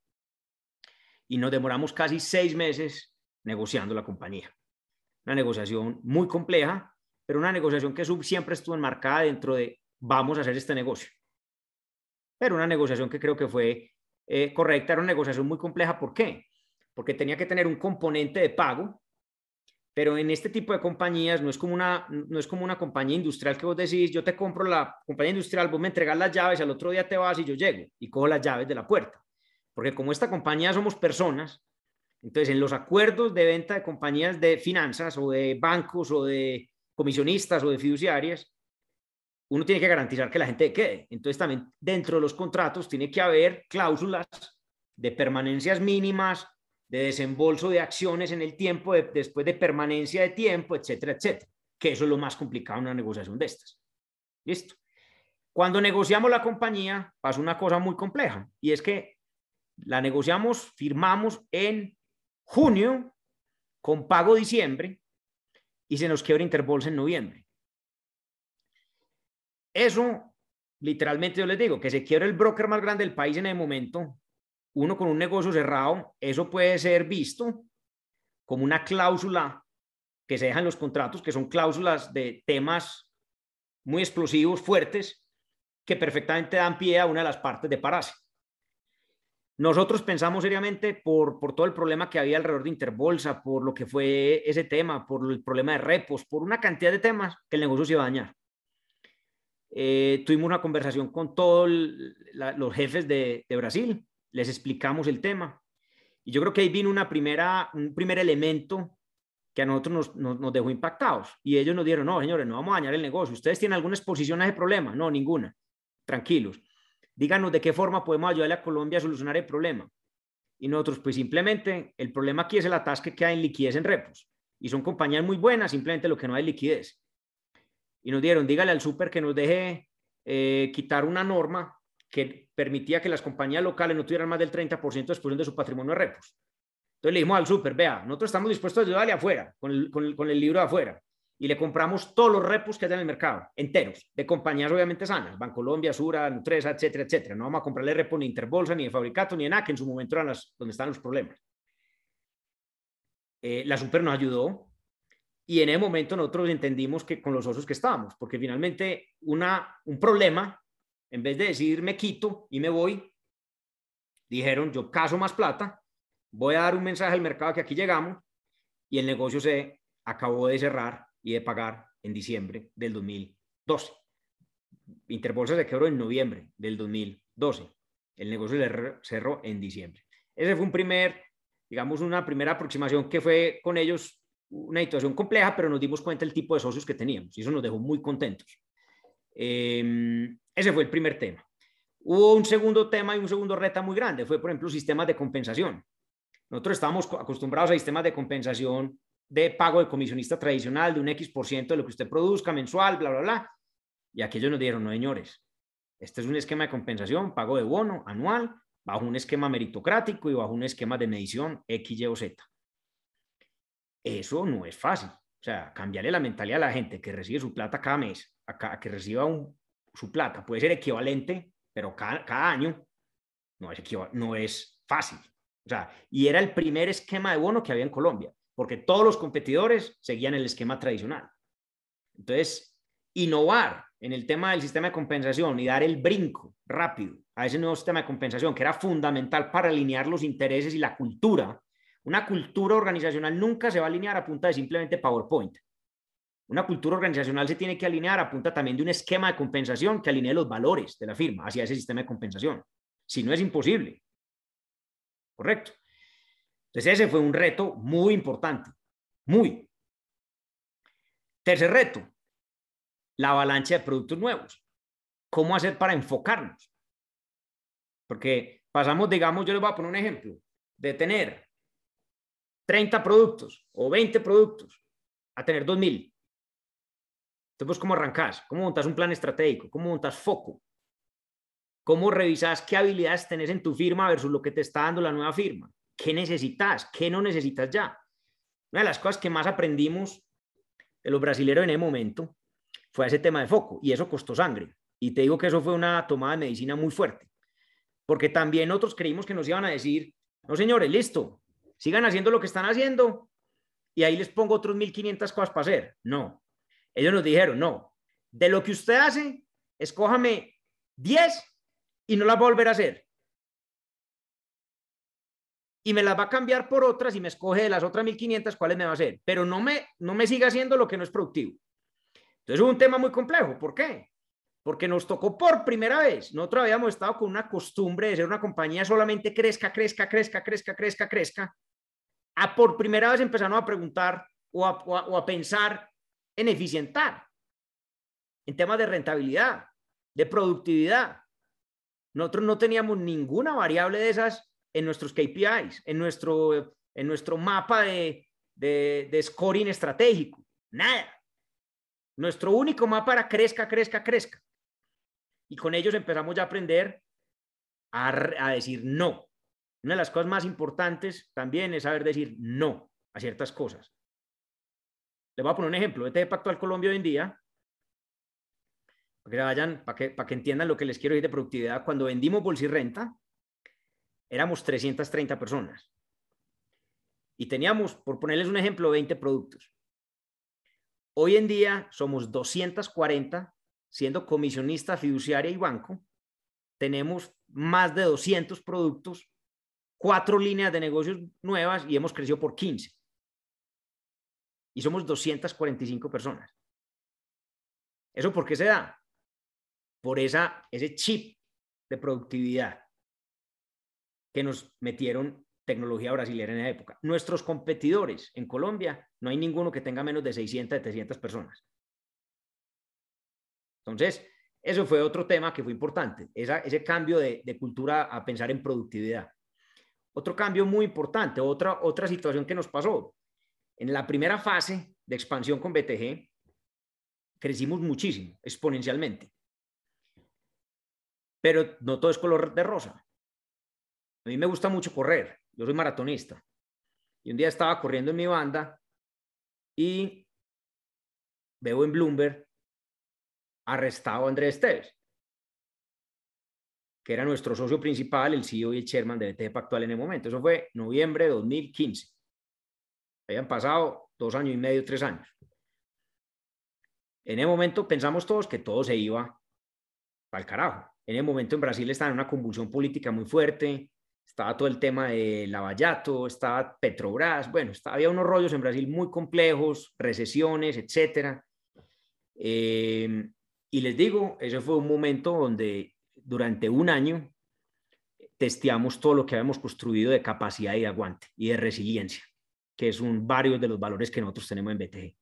y nos demoramos casi seis meses negociando la compañía. Una negociación muy compleja, pero una negociación que siempre estuvo enmarcada dentro de vamos a hacer este negocio. Pero una negociación que creo que fue eh, correcta, era una negociación muy compleja. ¿Por qué? Porque tenía que tener un componente de pago pero en este tipo de compañías no es como una, no es como una compañía industrial que vos decís, yo te compro la compañía industrial, vos me entregas las llaves, al otro día te vas y yo llego y cojo las llaves de la puerta. Porque como esta compañía somos personas, entonces en los acuerdos de venta de compañías de finanzas o de bancos o de comisionistas o de fiduciarias, uno tiene que garantizar que la gente quede. Entonces también dentro de los contratos tiene que haber cláusulas de permanencias mínimas, de desembolso de acciones en el tiempo, después de permanencia de tiempo, etcétera, etcétera. Que eso es lo más complicado en una negociación de estas. Listo. Cuando negociamos la compañía, pasa una cosa muy compleja y es que la negociamos, firmamos en junio con pago diciembre y se nos quiebra Interbolsa en noviembre. Eso, literalmente yo les digo, que se quiebra el broker más grande del país en el momento, uno con un negocio cerrado, eso puede ser visto como una cláusula que se deja en los contratos, que son cláusulas de temas muy explosivos, fuertes, que perfectamente dan pie a una de las partes de parase. Nosotros pensamos seriamente por, por todo el problema que había alrededor de Interbolsa, por lo que fue ese tema, por el problema de repos, por una cantidad de temas que el negocio se iba a dañar. Eh, tuvimos una conversación con todos los jefes de, de Brasil les explicamos el tema. Y yo creo que ahí vino una primera, un primer elemento que a nosotros nos, nos, dejó impactados. Y ellos nos dijeron, no, señores, no vamos a dañar el negocio. ¿Ustedes tienen alguna exposición a ese problema? No, ninguna. Tranquilos. Díganos de qué forma podemos ayudarle a Colombia a solucionar el problema. Y nosotros, pues simplemente, el problema aquí es el atasque que hay en liquidez en repos. Y son compañías muy buenas, simplemente lo que no hay liquidez. Y nos dieron, dígale al súper que nos deje eh, quitar una norma que permitía que las compañías locales no tuvieran más del 30% de exposición de su patrimonio a repos. Entonces le dijimos al súper, vea, nosotros estamos dispuestos a ayudarle afuera, con el, con, el, libro de afuera, y le compramos todos los repos que hay en el mercado, enteros, de compañías obviamente sanas, Bancolombia, Sura, Nutresa, etcétera, etcétera. No vamos a comprarle repos ni Interbolsa, ni de Fabricato, ni en nada, en su momento eran las, donde están los problemas. Eh, la super nos ayudó, y en ese momento nosotros entendimos que con los osos que estábamos, porque finalmente una, un problema en vez de decir me quito y me voy, dijeron yo caso más plata, voy a dar un mensaje al mercado que aquí llegamos y el negocio se acabó de cerrar y de pagar en diciembre del 2012. Interbolsa se quebró en noviembre del 2012. El negocio se cerró en diciembre. Ese fue un primer, digamos, una primera aproximación que fue con ellos una situación compleja, pero nos dimos cuenta del tipo de socios que teníamos y eso nos dejó muy contentos. Eh, ese fue el primer tema. Hubo un segundo tema y un segundo reto muy grande, fue por ejemplo sistemas de compensación. Nosotros estábamos acostumbrados a sistemas de compensación de pago de comisionista tradicional de un X por ciento de lo que usted produzca mensual, bla, bla, bla. Y aquellos nos dijeron, no, señores, este es un esquema de compensación, pago de bono anual, bajo un esquema meritocrático y bajo un esquema de medición X, Y o Z. Eso no es fácil. O sea, cambiarle la mentalidad a la gente que recibe su plata cada mes, a, que reciba su plata, puede ser equivalente, pero cada, año no es, no es fácil. O sea, y era el primer esquema de bono que había en Colombia, porque todos los competidores seguían el esquema tradicional. Entonces, innovar en el tema del sistema de compensación y dar el brinco rápido a ese nuevo sistema de compensación, que era fundamental para alinear los intereses y la cultura. Una cultura organizacional nunca se va a alinear a punta de simplemente PowerPoint. Una cultura organizacional se tiene que alinear a punta también de un esquema de compensación que alinee los valores de la firma hacia ese sistema de compensación. Si no es imposible. ¿Correcto? Entonces ese fue un reto muy importante. Muy. Tercer reto, la avalancha de productos nuevos. ¿Cómo hacer para enfocarnos? Porque pasamos, digamos, yo les voy a poner un ejemplo, de tener 30 productos o 20 productos a tener 2000. Entonces, ¿cómo arrancas? ¿Cómo montas un plan estratégico? ¿Cómo montas foco? ¿Cómo revisas qué habilidades tenés en tu firma versus lo que te está dando la nueva firma? ¿Qué necesitas? ¿Qué no necesitas ya? Una de las cosas que más aprendimos de los brasileños en ese momento fue ese tema de foco y eso costó sangre. Y te digo que eso fue una tomada de medicina muy fuerte, porque también otros creímos que nos iban a decir, no señores, listo, sigan haciendo lo que están haciendo y ahí les pongo otros 1.500 cosas para hacer. No, ellos nos dijeron, no, de lo que usted hace, escójame 10 y no las va a volver a hacer. Y me las va a cambiar por otras y me escoge de las otras 1500 cuáles me va a hacer. Pero no me, no me siga haciendo lo que no es productivo. Entonces es un tema muy complejo. ¿Por qué? Porque nos tocó por primera vez. Nosotros habíamos estado con una costumbre de ser una compañía solamente crezca, crezca, crezca, crezca, crezca, crezca. A por primera vez empezaron a preguntar o a, o a pensar en eficientar, en temas de rentabilidad, de productividad, nosotros no teníamos ninguna variable de esas en nuestros KPIs, en nuestro, en nuestro mapa de, de, scoring estratégico. Nada. Nuestro único mapa era crezca, crezca, crezca. Y con ellos empezamos ya a aprender a decir no. Una de las cosas más importantes también es saber decir no a ciertas cosas. Le voy a poner un ejemplo. Este Pacto al Colombia hoy en día para que vayan, para que, para que entiendan lo que les quiero decir de productividad. Cuando vendimos Bolsa y Renta, éramos 330 personas. Y teníamos, por ponerles un ejemplo, 20 productos. Hoy en día somos 240, siendo comisionista, fiduciaria y banco. Tenemos más de 200 productos, cuatro líneas de negocios nuevas y hemos crecido por 15. Y somos 245 personas. ¿Eso por qué se da? por esa, ese chip de productividad que nos metieron tecnología brasileña en esa época. Nuestros competidores en Colombia, no hay ninguno que tenga menos de 600, 700 personas. Entonces, eso fue otro tema que fue importante, ese cambio de, de, cultura a pensar en productividad. Otro cambio muy importante, otra, otra situación que nos pasó. En la primera fase de expansión con BTG, crecimos muchísimo, exponencialmente. Pero no todo es color de rosa. A mí me gusta mucho correr. Yo soy maratonista. Y un día estaba corriendo en mi banda y veo en Bloomberg arrestado a Andrés Esteves, que era nuestro socio principal, el CEO y el chairman de BTG Pactual en el momento. Eso fue noviembre de 2015. Habían pasado dos años y medio, tres años. En ese momento pensamos todos que todo se iba al carajo. En el momento en Brasil estaba en una convulsión política muy fuerte, estaba todo el tema de Lavallato, estaba Petrobras, bueno, había unos rollos en Brasil muy complejos, recesiones, etcétera. Eh, y les digo, ese fue un momento donde durante un año testeamos todo lo que habíamos construido de capacidad y de aguante y de resiliencia, que son varios de los valores que nosotros tenemos en BTG.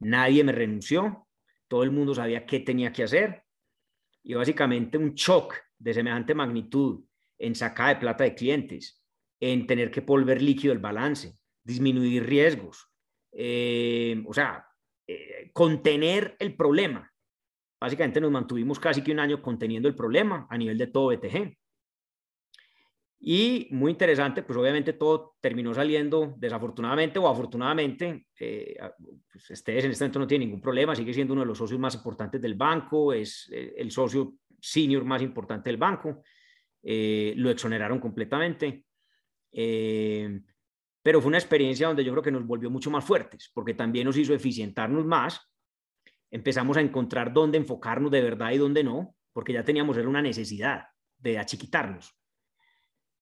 Nadie me renunció, todo el mundo sabía qué tenía que hacer y básicamente un shock de semejante magnitud en sacada de plata de clientes, en tener que volver líquido el balance, disminuir riesgos, eh, o sea, eh, contener el problema. Básicamente nos mantuvimos casi que un año conteniendo el problema a nivel de todo BTG. Y muy interesante, pues obviamente todo terminó saliendo desafortunadamente o afortunadamente. Eh, pues ustedes en este momento no tienen ningún problema, sigue siendo uno de los socios más importantes del banco, es eh, el socio senior más importante del banco. Eh, lo exoneraron completamente. pero fue una experiencia donde yo creo que nos volvió mucho más fuertes, porque también nos hizo eficientarnos más. Empezamos a encontrar dónde enfocarnos de verdad y dónde no, porque ya teníamos era una necesidad de achiquitarnos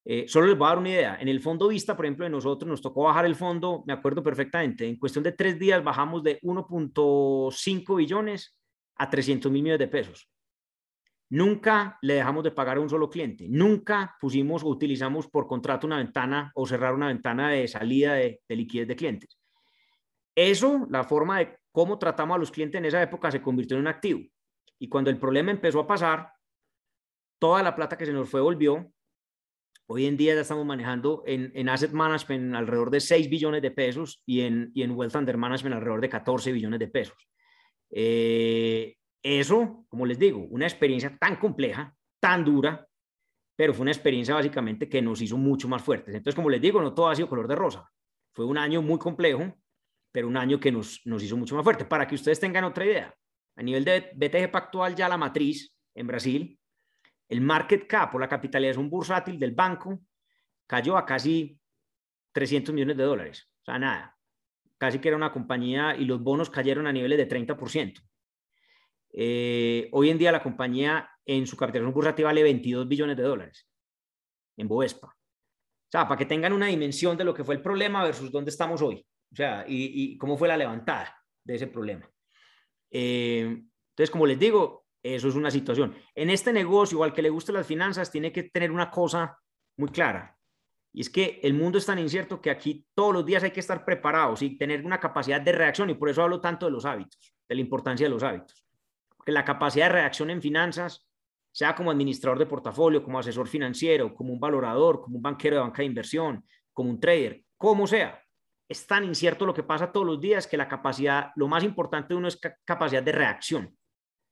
eh, solo les voy a dar una idea. En el fondo vista, por ejemplo, de nosotros nos tocó bajar el fondo, me acuerdo perfectamente, en cuestión de tres días bajamos de 1.5 billones a 300 mil millones de pesos. Nunca le dejamos de pagar a un solo cliente. Nunca pusimos o utilizamos por contrato una ventana o cerrar una ventana de salida de, de liquidez de clientes. Eso, la forma de cómo tratamos a los clientes en esa época se convirtió en un activo. Y cuando el problema empezó a pasar, toda la plata que se nos fue volvió Hoy en día ya estamos manejando en, Asset Management alrededor de 6 billones de pesos y en, y en Wealth Under Management alrededor de 14 billones de pesos. Eh, eso, como les digo, una experiencia tan compleja, tan dura, pero fue una experiencia básicamente que nos hizo mucho más fuertes. Entonces, como les digo, no todo ha sido color de rosa. Fue un año muy complejo, pero un año que nos, nos hizo mucho más fuerte. Para que ustedes tengan otra idea, a nivel de BTG Pactual, ya la matriz en Brasil el market cap o la capitalización bursátil del banco cayó a casi 300 millones de dólares. O sea, nada. Casi que era una compañía y los bonos cayeron a niveles de 30%. Eh, hoy en día la compañía en su capitalización bursátil vale 22 billones de dólares en Boespa. O sea, para que tengan una dimensión de lo que fue el problema versus dónde estamos hoy. O sea, y, cómo fue la levantada de ese problema. Eh, entonces, como les digo, eso es una situación. En este negocio, igual que le guste las finanzas, tiene que tener una cosa muy clara. Y es que el mundo es tan incierto que aquí todos los días hay que estar preparados y tener una capacidad de reacción. Y por eso hablo tanto de los hábitos, de la importancia de los hábitos. Porque la capacidad de reacción en finanzas, sea como administrador de portafolio, como asesor financiero, como un valorador, como un banquero de banca de inversión, como un trader, como sea, es tan incierto lo que pasa todos los días que la capacidad, lo más importante de uno es capacidad de reacción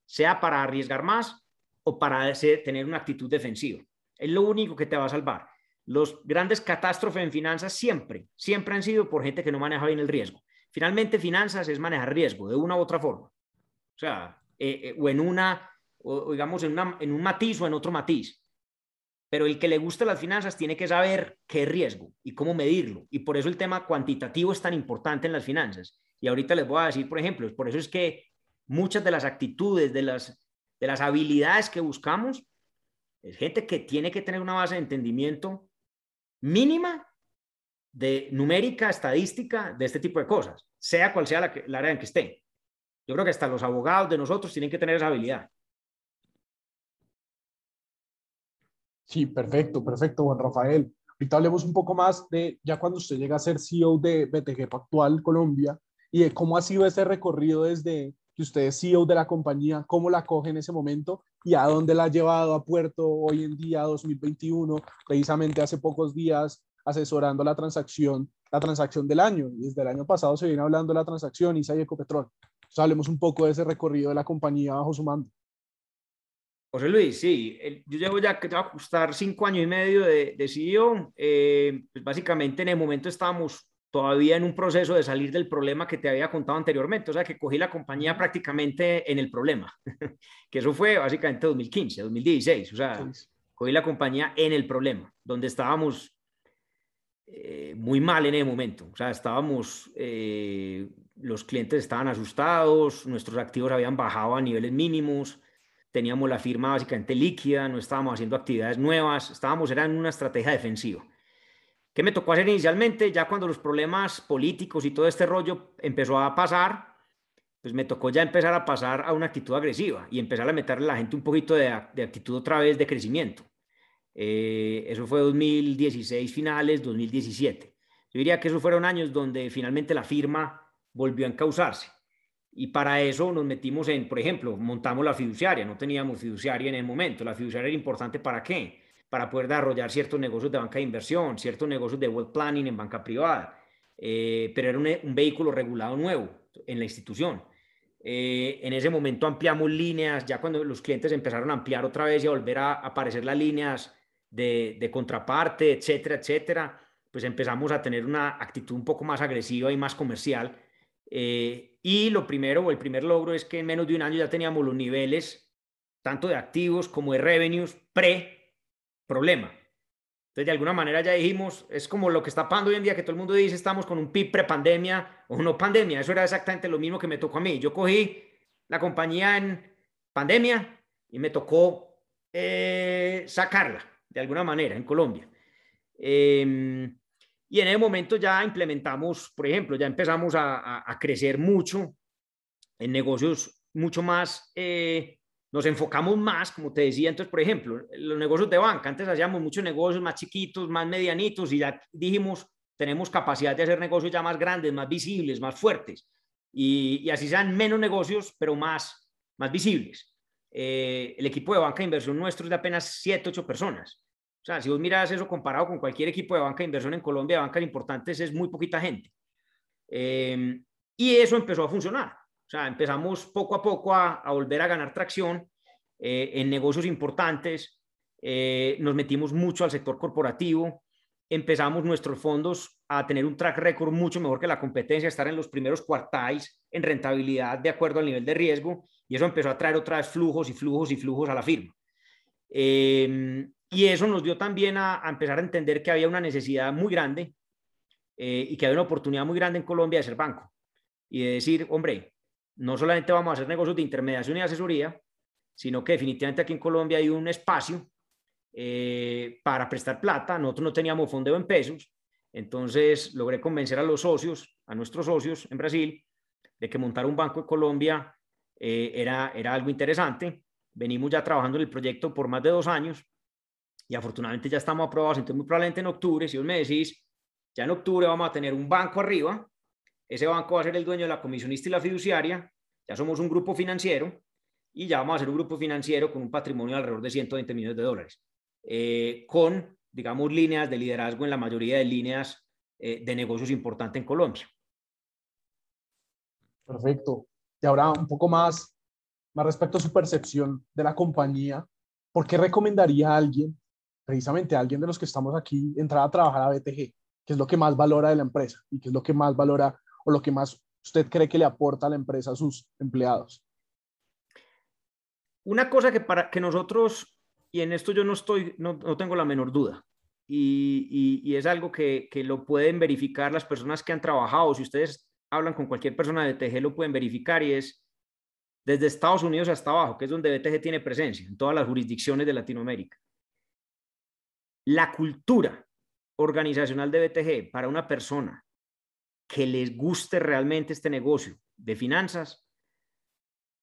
sea para arriesgar más o para tener una actitud defensiva. Es lo único que te va a salvar. Los grandes catástrofes en finanzas siempre, siempre han sido por gente que no maneja bien el riesgo. Finalmente, finanzas es manejar riesgo de una u otra forma. O sea, eh, eh, o en una, o, digamos, en, en un matiz o en otro matiz. Pero el que le gusta las finanzas tiene que saber qué riesgo y cómo medirlo. Y por eso el tema cuantitativo es tan importante en las finanzas. Y ahorita les voy a decir, por ejemplo, por eso es que muchas de las actitudes, de las, de las habilidades que buscamos, es gente que tiene que tener una base de entendimiento mínima de numérica, estadística, de este tipo de cosas, sea cual sea la, área en que esté. Yo creo que hasta los abogados de nosotros tienen que tener esa habilidad. Sí, perfecto, perfecto, Juan Rafael. Ahorita hablemos un poco más de ya cuando usted llega a ser CEO de BTG Pactual Colombia y de cómo ha sido ese recorrido desde que usted es CEO de la compañía, cómo la coge en ese momento y a dónde la ha llevado a puerto hoy en día, 2021, precisamente hace pocos días, asesorando la transacción, la transacción del año. Desde el año pasado se viene hablando de la transacción ISA y Ecopetrol. Entonces, hablemos un poco de ese recorrido de la compañía bajo su mando. José Luis, sí, yo llevo ya que te va a costar cinco años y medio de, de CEO. Eh, pues básicamente en el momento estábamos todavía en un proceso de salir del problema que te había contado anteriormente, o sea que cogí la compañía prácticamente en el problema, que eso fue básicamente 2015, 2016, o sea, cogí la compañía en el problema, donde estábamos eh, muy mal en ese momento, o sea, estábamos, eh, los clientes estaban asustados, nuestros activos habían bajado a niveles mínimos, teníamos la firma básicamente líquida, no estábamos haciendo actividades nuevas, estábamos, era en una estrategia defensiva. ¿Qué me tocó hacer inicialmente? Ya cuando los problemas políticos y todo este rollo empezó a pasar, pues me tocó ya empezar a pasar a una actitud agresiva y empezar a meterle a la gente un poquito de, actitud otra vez de crecimiento. Eh, eso fue 2016 finales, 2017. Yo diría que esos fueron años donde finalmente la firma volvió a encauzarse. Y para eso nos metimos en, por ejemplo, montamos la fiduciaria, no teníamos fiduciaria en el momento. La fiduciaria era importante para qué? Para poder desarrollar ciertos negocios de banca de inversión, ciertos negocios de wealth planning en banca privada. Eh, pero era un, vehículo regulado nuevo en la institución. Eh, en ese momento ampliamos líneas, ya cuando los clientes empezaron a ampliar otra vez y a volver a aparecer las líneas de, contraparte, etcétera, etcétera, pues empezamos a tener una actitud un poco más agresiva y más comercial eh, y lo primero, o el primer logro es que en menos de un año ya teníamos los niveles, tanto de activos como de revenues, pre-problema. Entonces, de alguna manera ya dijimos, es como lo que está pasando hoy en día, que todo el mundo dice, estamos con un PIB pre-pandemia o no pandemia. Eso era exactamente lo mismo que me tocó a mí. Yo cogí la compañía en pandemia y me tocó eh, sacarla, de alguna manera, en Colombia. Eh, y en ese momento ya implementamos, por ejemplo, ya empezamos a, crecer mucho en negocios mucho más, eh, nos enfocamos más, como te decía, entonces, por ejemplo, los negocios de banca, antes hacíamos muchos negocios más chiquitos, más medianitos y ya dijimos, tenemos capacidad de hacer negocios ya más grandes, más visibles, más fuertes y, así sean menos negocios, pero más, más visibles. Eh, el equipo de banca de inversión nuestro es de apenas 7, 8 personas. O sea, si vos miras eso comparado con cualquier equipo de banca de inversión en Colombia, de bancas importantes, es muy poquita gente. Em, y eso empezó a funcionar. O sea, empezamos poco a poco a, volver a ganar tracción eh, en negocios importantes. Eh, nos metimos mucho al sector corporativo. Empezamos nuestros fondos a tener un track record mucho mejor que la competencia, estar en los primeros cuartais en rentabilidad de acuerdo al nivel de riesgo. Y eso empezó a traer otra vez flujos y flujos y flujos a la firma. Eh, y eso nos dio también a, empezar a entender que había una necesidad muy grande eh, y que había una oportunidad muy grande en Colombia de ser banco. Y de decir, hombre, no solamente vamos a hacer negocios de intermediación y asesoría, sino que definitivamente aquí en Colombia hay un espacio eh, para prestar plata. Nosotros no teníamos fondeo en pesos, entonces logré convencer a los socios, a nuestros socios en Brasil, de que montar un banco en Colombia eh, era, era algo interesante. Venimos ya trabajando en el proyecto por más de dos años y afortunadamente ya estamos aprobados, entonces muy probablemente en octubre, si vos me decís, ya en octubre vamos a tener un banco arriba, ese banco va a ser el dueño de la comisionista y la fiduciaria, ya somos un grupo financiero y ya vamos a ser un grupo financiero con un patrimonio de alrededor de 120 millones de dólares, eh, con, digamos, líneas de liderazgo en la mayoría de líneas eh, de negocios importantes en Colombia. Perfecto. Y ahora un poco más, más respecto a su percepción de la compañía, ¿por qué recomendaría a alguien precisamente alguien de los que estamos aquí entrar a trabajar a BTG, que es lo que más valora de la empresa y que es lo que más valora o lo que más usted cree que le aporta a la empresa a sus empleados? Una cosa que para que nosotros, y en esto yo no estoy, no, tengo la menor duda, y, y, es algo que, que, lo pueden verificar las personas que han trabajado, si ustedes hablan con cualquier persona de BTG lo pueden verificar, y es desde Estados Unidos hasta abajo, que es donde BTG tiene presencia, en todas las jurisdicciones de Latinoamérica la cultura organizacional de BTG para una persona que les guste realmente este negocio de finanzas,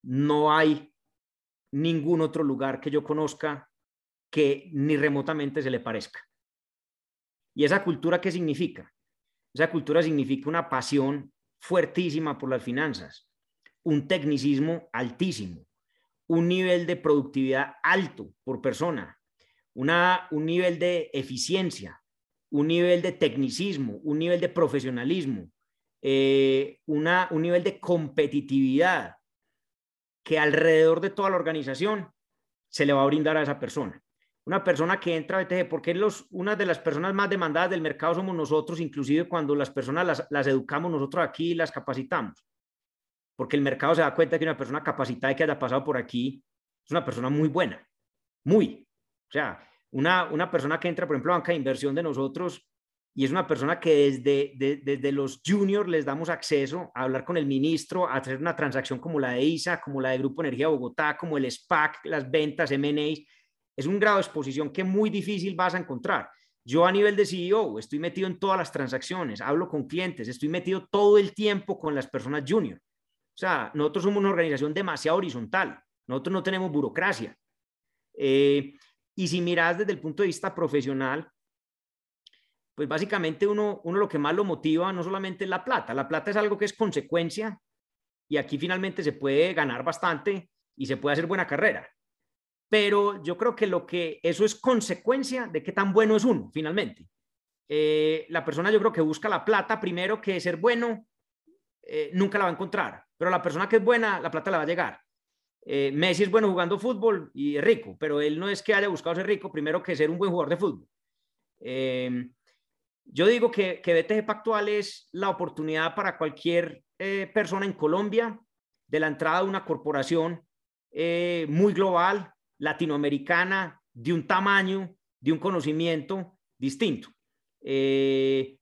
no hay ningún otro lugar que yo conozca que ni remotamente se le parezca. ¿Y esa cultura qué significa? Esa cultura significa una pasión fuertísima por las finanzas, un tecnicismo altísimo, un nivel de productividad alto por persona, un nivel de eficiencia, un nivel de tecnicismo, un nivel de profesionalismo, eh, una, un nivel de competitividad que alrededor de toda la organización se le va a brindar a esa persona. Una persona que entra a BTG, porque los, una de las personas más demandadas del mercado somos nosotros, inclusive cuando las personas las, las educamos nosotros aquí y las capacitamos. Porque el mercado se da cuenta que una persona capacitada y que haya pasado por aquí es una persona muy buena, muy, o sea, una, una persona que entra, por ejemplo, a banca de inversión de nosotros y es una persona que desde, desde los juniors les damos acceso a hablar con el ministro, a hacer una transacción como la de ISA, como la de Grupo Energía Bogotá, como el SPAC, las ventas, M&A. Es un grado de exposición que muy difícil vas a encontrar. Yo a nivel de CEO estoy metido en todas las transacciones, hablo con clientes, estoy metido todo el tiempo con las personas junior. O sea, nosotros somos una organización demasiado horizontal, nosotros no tenemos burocracia. Eh, y si miras desde el punto de vista profesional, pues básicamente uno, uno lo que más lo motiva no solamente es la plata, la plata es algo que es consecuencia y aquí finalmente se puede ganar bastante y se puede hacer buena carrera. Pero yo creo que lo que eso es consecuencia de qué tan bueno es uno, finalmente. Eh, la persona yo creo que busca la plata primero que ser bueno, eh, nunca la va a encontrar. Pero la persona que es buena, la plata le va a llegar. Eh, Messi es bueno jugando fútbol y es rico, pero él no es que haya buscado ser rico, primero que ser un buen jugador de fútbol. Yo digo que, que BTG Pactual es la oportunidad para cualquier persona en Colombia de la entrada de una corporación muy global, latinoamericana, de un tamaño, de un conocimiento distinto. Eh,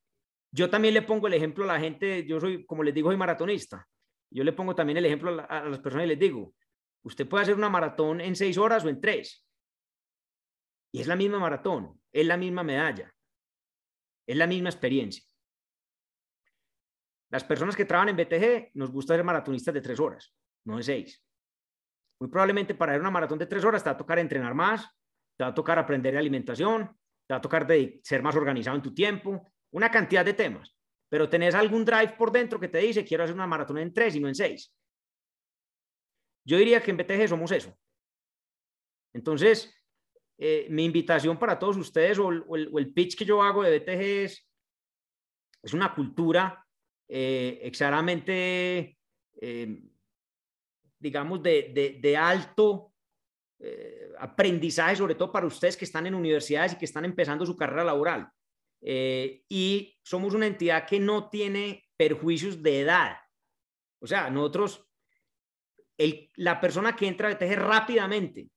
yo también le pongo el ejemplo a la gente, yo soy, como les digo, soy maratonista. Yo le pongo también el ejemplo a, las personas y les digo, usted puede hacer una maratón en seis horas o en tres. Y es la misma maratón, es la misma medalla, es la misma experiencia. Las personas que trabajan en BTG nos gusta ser maratonistas de tres horas, no de seis. Muy probablemente para ir una maratón de tres horas te va a tocar entrenar más, te va a tocar aprender de alimentación, te va a tocar ser más organizado en tu tiempo, una cantidad de temas, pero tenés algún drive por dentro que te dice quiero hacer una maratón en tres y no en seis. Yo diría que en BTG somos eso. Entonces, eh, mi invitación para todos ustedes o el, pitch que yo hago de BTG es, es una cultura eh, eh, digamos, de, de alto eh, aprendizaje, sobre todo para ustedes que están en universidades y que están empezando su carrera laboral. Y somos una entidad que no tiene perjuicios de edad. O sea, nosotros, el, la persona que entra a BTG rápidamente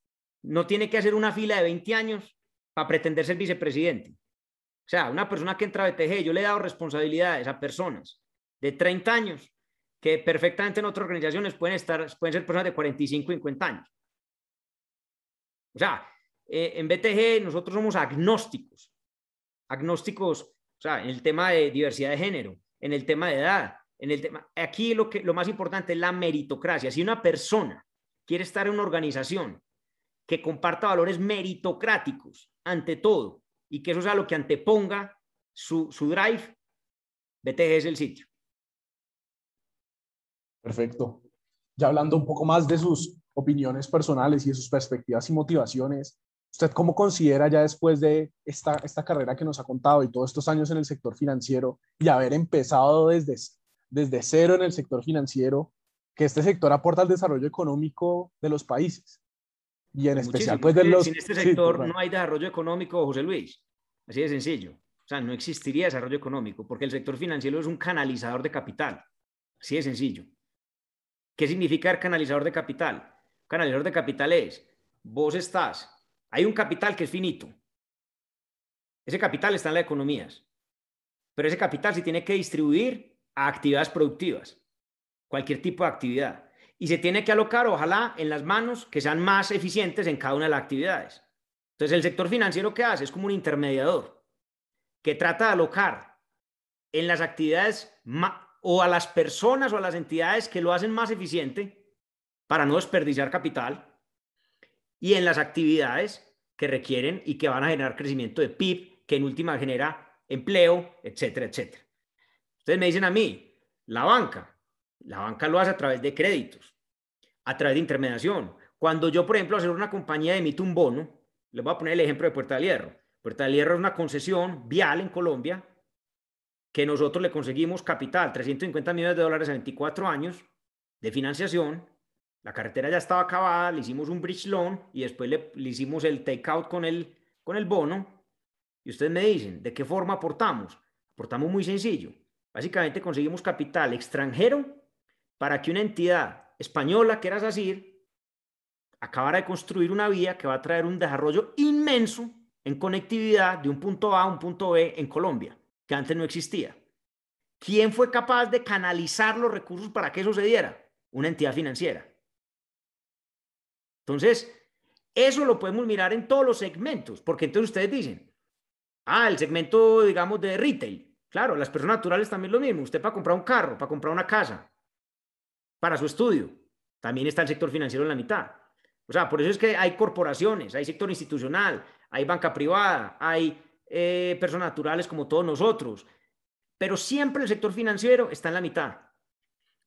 no tiene que hacer una fila de 20 años para pretender ser vicepresidente. O sea, una persona que entra a BTG, yo le he dado responsabilidades a personas de 30 años que perfectamente en otras organizaciones pueden, estar, pueden ser personas de 45, 50 años. O sea, eh, en BTG nosotros somos agnósticos, agnósticos, o sea, en el tema de diversidad de género, en el tema de edad, en el tema, aquí lo, que, lo más importante es la meritocracia. Si una persona quiere estar en una organización que comparta valores meritocráticos ante todo y que eso sea lo que anteponga su, su drive, BTG es el sitio. Perfecto. Ya hablando un poco más de sus opiniones personales y de sus perspectivas y motivaciones, ¿usted cómo considera ya después de esta, esta carrera que nos ha contado y todos estos años en el sector financiero y haber empezado desde, desde cero en el sector financiero, que este sector aporta al desarrollo económico de los países? Y en especial, pues de los... En este sector no hay desarrollo económico, José Luis. Así de sencillo. O sea, no existiría desarrollo económico porque el sector financiero es un canalizador de capital. Así de sencillo. ¿Qué significa el canalizador de capital? canalizador de capital es, vos estás, hay un capital que es finito. Ese capital está en las economías, pero ese capital se tiene que distribuir a actividades productivas, cualquier tipo de actividad. Y se tiene que alocar, ojalá, en las manos que sean más eficientes en cada una de las actividades. Entonces, el sector financiero, ¿qué hace? Es como un intermediador que trata de alocar en las actividades o a las personas o a las entidades que lo hacen más eficiente para no desperdiciar capital y en las actividades que requieren y que van a generar crecimiento de PIB, que en última genera empleo, etcétera, etcétera. Ustedes me dicen a mí, la banca, la banca lo hace a través de créditos, a través de intermediación. Cuando yo, por ejemplo, hacer una compañía emite un bono, les voy a poner el ejemplo de Puerta del Hierro. Puerta del Hierro es una concesión vial en Colombia que nosotros le conseguimos capital, 350 millones de dólares en 24 años de financiación la carretera ya estaba acabada, le hicimos un bridge loan y después le, hicimos el takeout con el, con el bono. Y ustedes me dicen, ¿de qué forma aportamos? Aportamos muy sencillo. Básicamente conseguimos capital extranjero para que una entidad española, que era SACIR, acabara de construir una vía que va a traer un desarrollo inmenso en conectividad de un punto A a un punto B en Colombia, que antes no existía. ¿Quién fue capaz de canalizar los recursos para que eso se diera? Una entidad financiera. Entonces, eso lo podemos mirar en todos los segmentos, porque entonces ustedes dicen, ah, el segmento, digamos, de retail. Claro, las personas naturales también lo mismo. Usted para comprar un carro, para comprar una casa, para su estudio, también está el sector financiero en la mitad. O sea, por eso es que hay corporaciones, hay sector institucional, hay banca privada, hay eh, personas naturales como todos nosotros, pero siempre el sector financiero está en la mitad.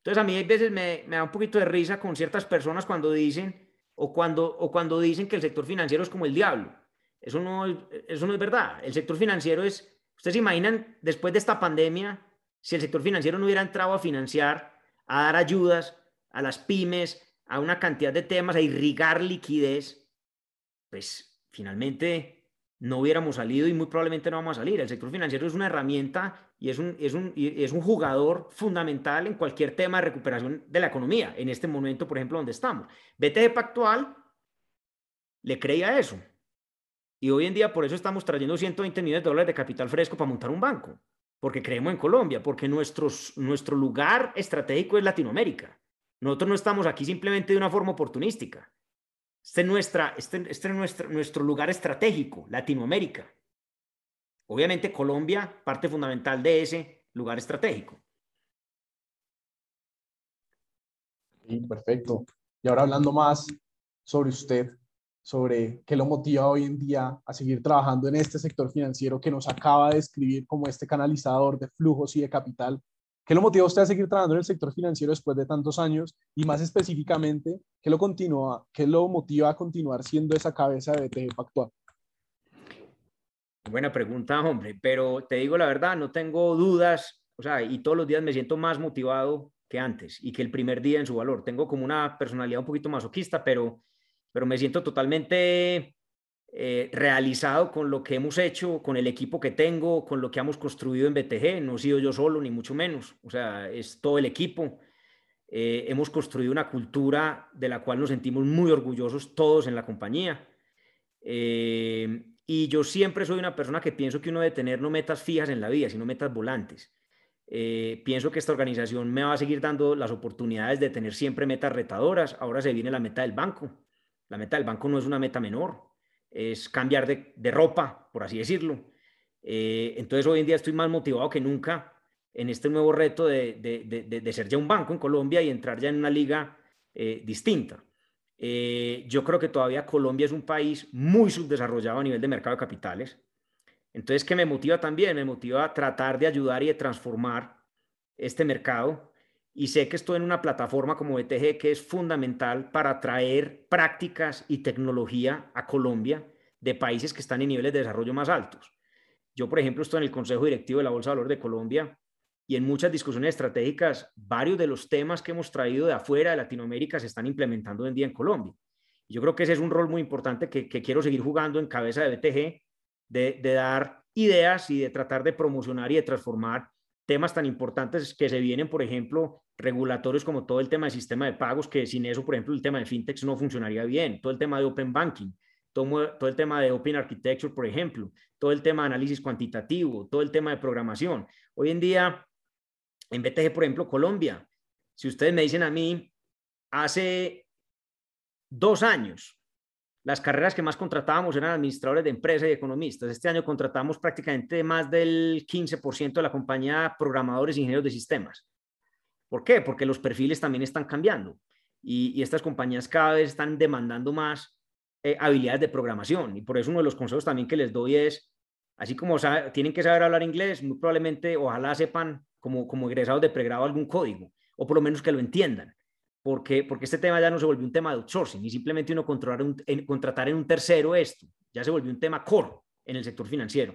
Entonces a mí a veces me, me da un poquito de risa con ciertas personas cuando dicen o cuando, o cuando dicen que el sector financiero es como el diablo. Eso no, eso no es verdad. El sector financiero es, ustedes se imaginan, después de esta pandemia, si el sector financiero no hubiera entrado a financiar, a dar ayudas a las pymes, a una cantidad de temas, a irrigar liquidez, pues finalmente no hubiéramos salido y muy probablemente no vamos a salir. El sector financiero es una herramienta y es un, es un, es un jugador fundamental en cualquier tema de recuperación de la economía, en este momento, por ejemplo, donde estamos. BTG Pactual le creía eso. Y hoy en día por eso estamos trayendo 120 millones de dólares de capital fresco para montar un banco, porque creemos en Colombia, porque nuestros, nuestro lugar estratégico es Latinoamérica. Nosotros no estamos aquí simplemente de una forma oportunística. Este es, nuestra, este, este es nuestro, nuestro lugar estratégico, Latinoamérica. Obviamente Colombia, parte fundamental de ese lugar estratégico. perfecto. Y ahora hablando más sobre usted, sobre qué lo motiva hoy en día a seguir trabajando en este sector financiero que nos acaba de describir como este canalizador de flujos y de capital ¿Qué lo motiva a usted a seguir trabajando en el sector financiero después de tantos años? Y más específicamente, ¿qué lo, continúa, qué lo motiva a continuar siendo esa cabeza de BTG Pactual? Buena pregunta, hombre, pero te digo la verdad, no tengo dudas, o sea, y todos los días me siento más motivado que antes y que el primer día en su valor. Tengo como una personalidad un poquito masoquista, pero, pero me siento totalmente eh, realizado con lo que hemos hecho, con el equipo que tengo, con lo que hemos construido en BTG. No he sido yo solo, ni mucho menos. O sea, es todo el equipo. Eh, hemos construido una cultura de la cual nos sentimos muy orgullosos todos en la compañía. Eh, y yo siempre soy una persona que pienso que uno debe tener no metas fijas en la vida, sino metas volantes. pienso que esta organización me va a seguir dando las oportunidades de tener siempre metas retadoras. Ahora se viene la meta del banco. La meta del banco no es una meta menor es cambiar de, ropa, por así decirlo. Eh, entonces hoy en día estoy más motivado que nunca en este nuevo reto de, ser ya un banco en Colombia y entrar ya en una liga eh, distinta. Eh, yo creo que todavía Colombia es un país muy subdesarrollado a nivel de mercado de capitales. Entonces, ¿qué me motiva también? Me motiva a tratar de ayudar y de transformar este mercado y sé que estoy en una plataforma como BTG que es fundamental para traer prácticas y tecnología a Colombia de países que están en niveles de desarrollo más altos. Yo, por ejemplo, estoy en el Consejo Directivo de la Bolsa de Valores de Colombia y en muchas discusiones estratégicas, varios de los temas que hemos traído de afuera de Latinoamérica se están implementando hoy en día en Colombia. Yo creo que ese es un rol muy importante que, quiero seguir jugando en cabeza de BTG, de, de dar ideas y de tratar de promocionar y de transformar temas tan importantes que se vienen, por ejemplo, regulatorios como todo el tema del sistema de pagos, que sin eso, por ejemplo, el tema de fintechs no funcionaría bien, todo el tema de open banking, todo, todo el tema de open architecture, por ejemplo, todo el tema de análisis cuantitativo, todo el tema de programación. Hoy en día, en BTG, por ejemplo, Colombia, si ustedes me dicen a mí, hace dos años, las carreras que más contratábamos eran administradores de empresas y economistas. Este año contratamos prácticamente más del 15% de la compañía programadores e ingenieros de sistemas. ¿Por qué? Porque los perfiles también están cambiando y, estas compañías cada vez están demandando más eh, habilidades de programación. Y por eso uno de los consejos también que les doy es, así como tienen que saber hablar inglés, muy probablemente ojalá sepan como, como egresados de pregrado algún código, o por lo menos que lo entiendan porque, porque este tema ya no se volvió un tema de outsourcing y simplemente uno en, contratar en un tercero esto, ya se volvió un tema core en el sector financiero.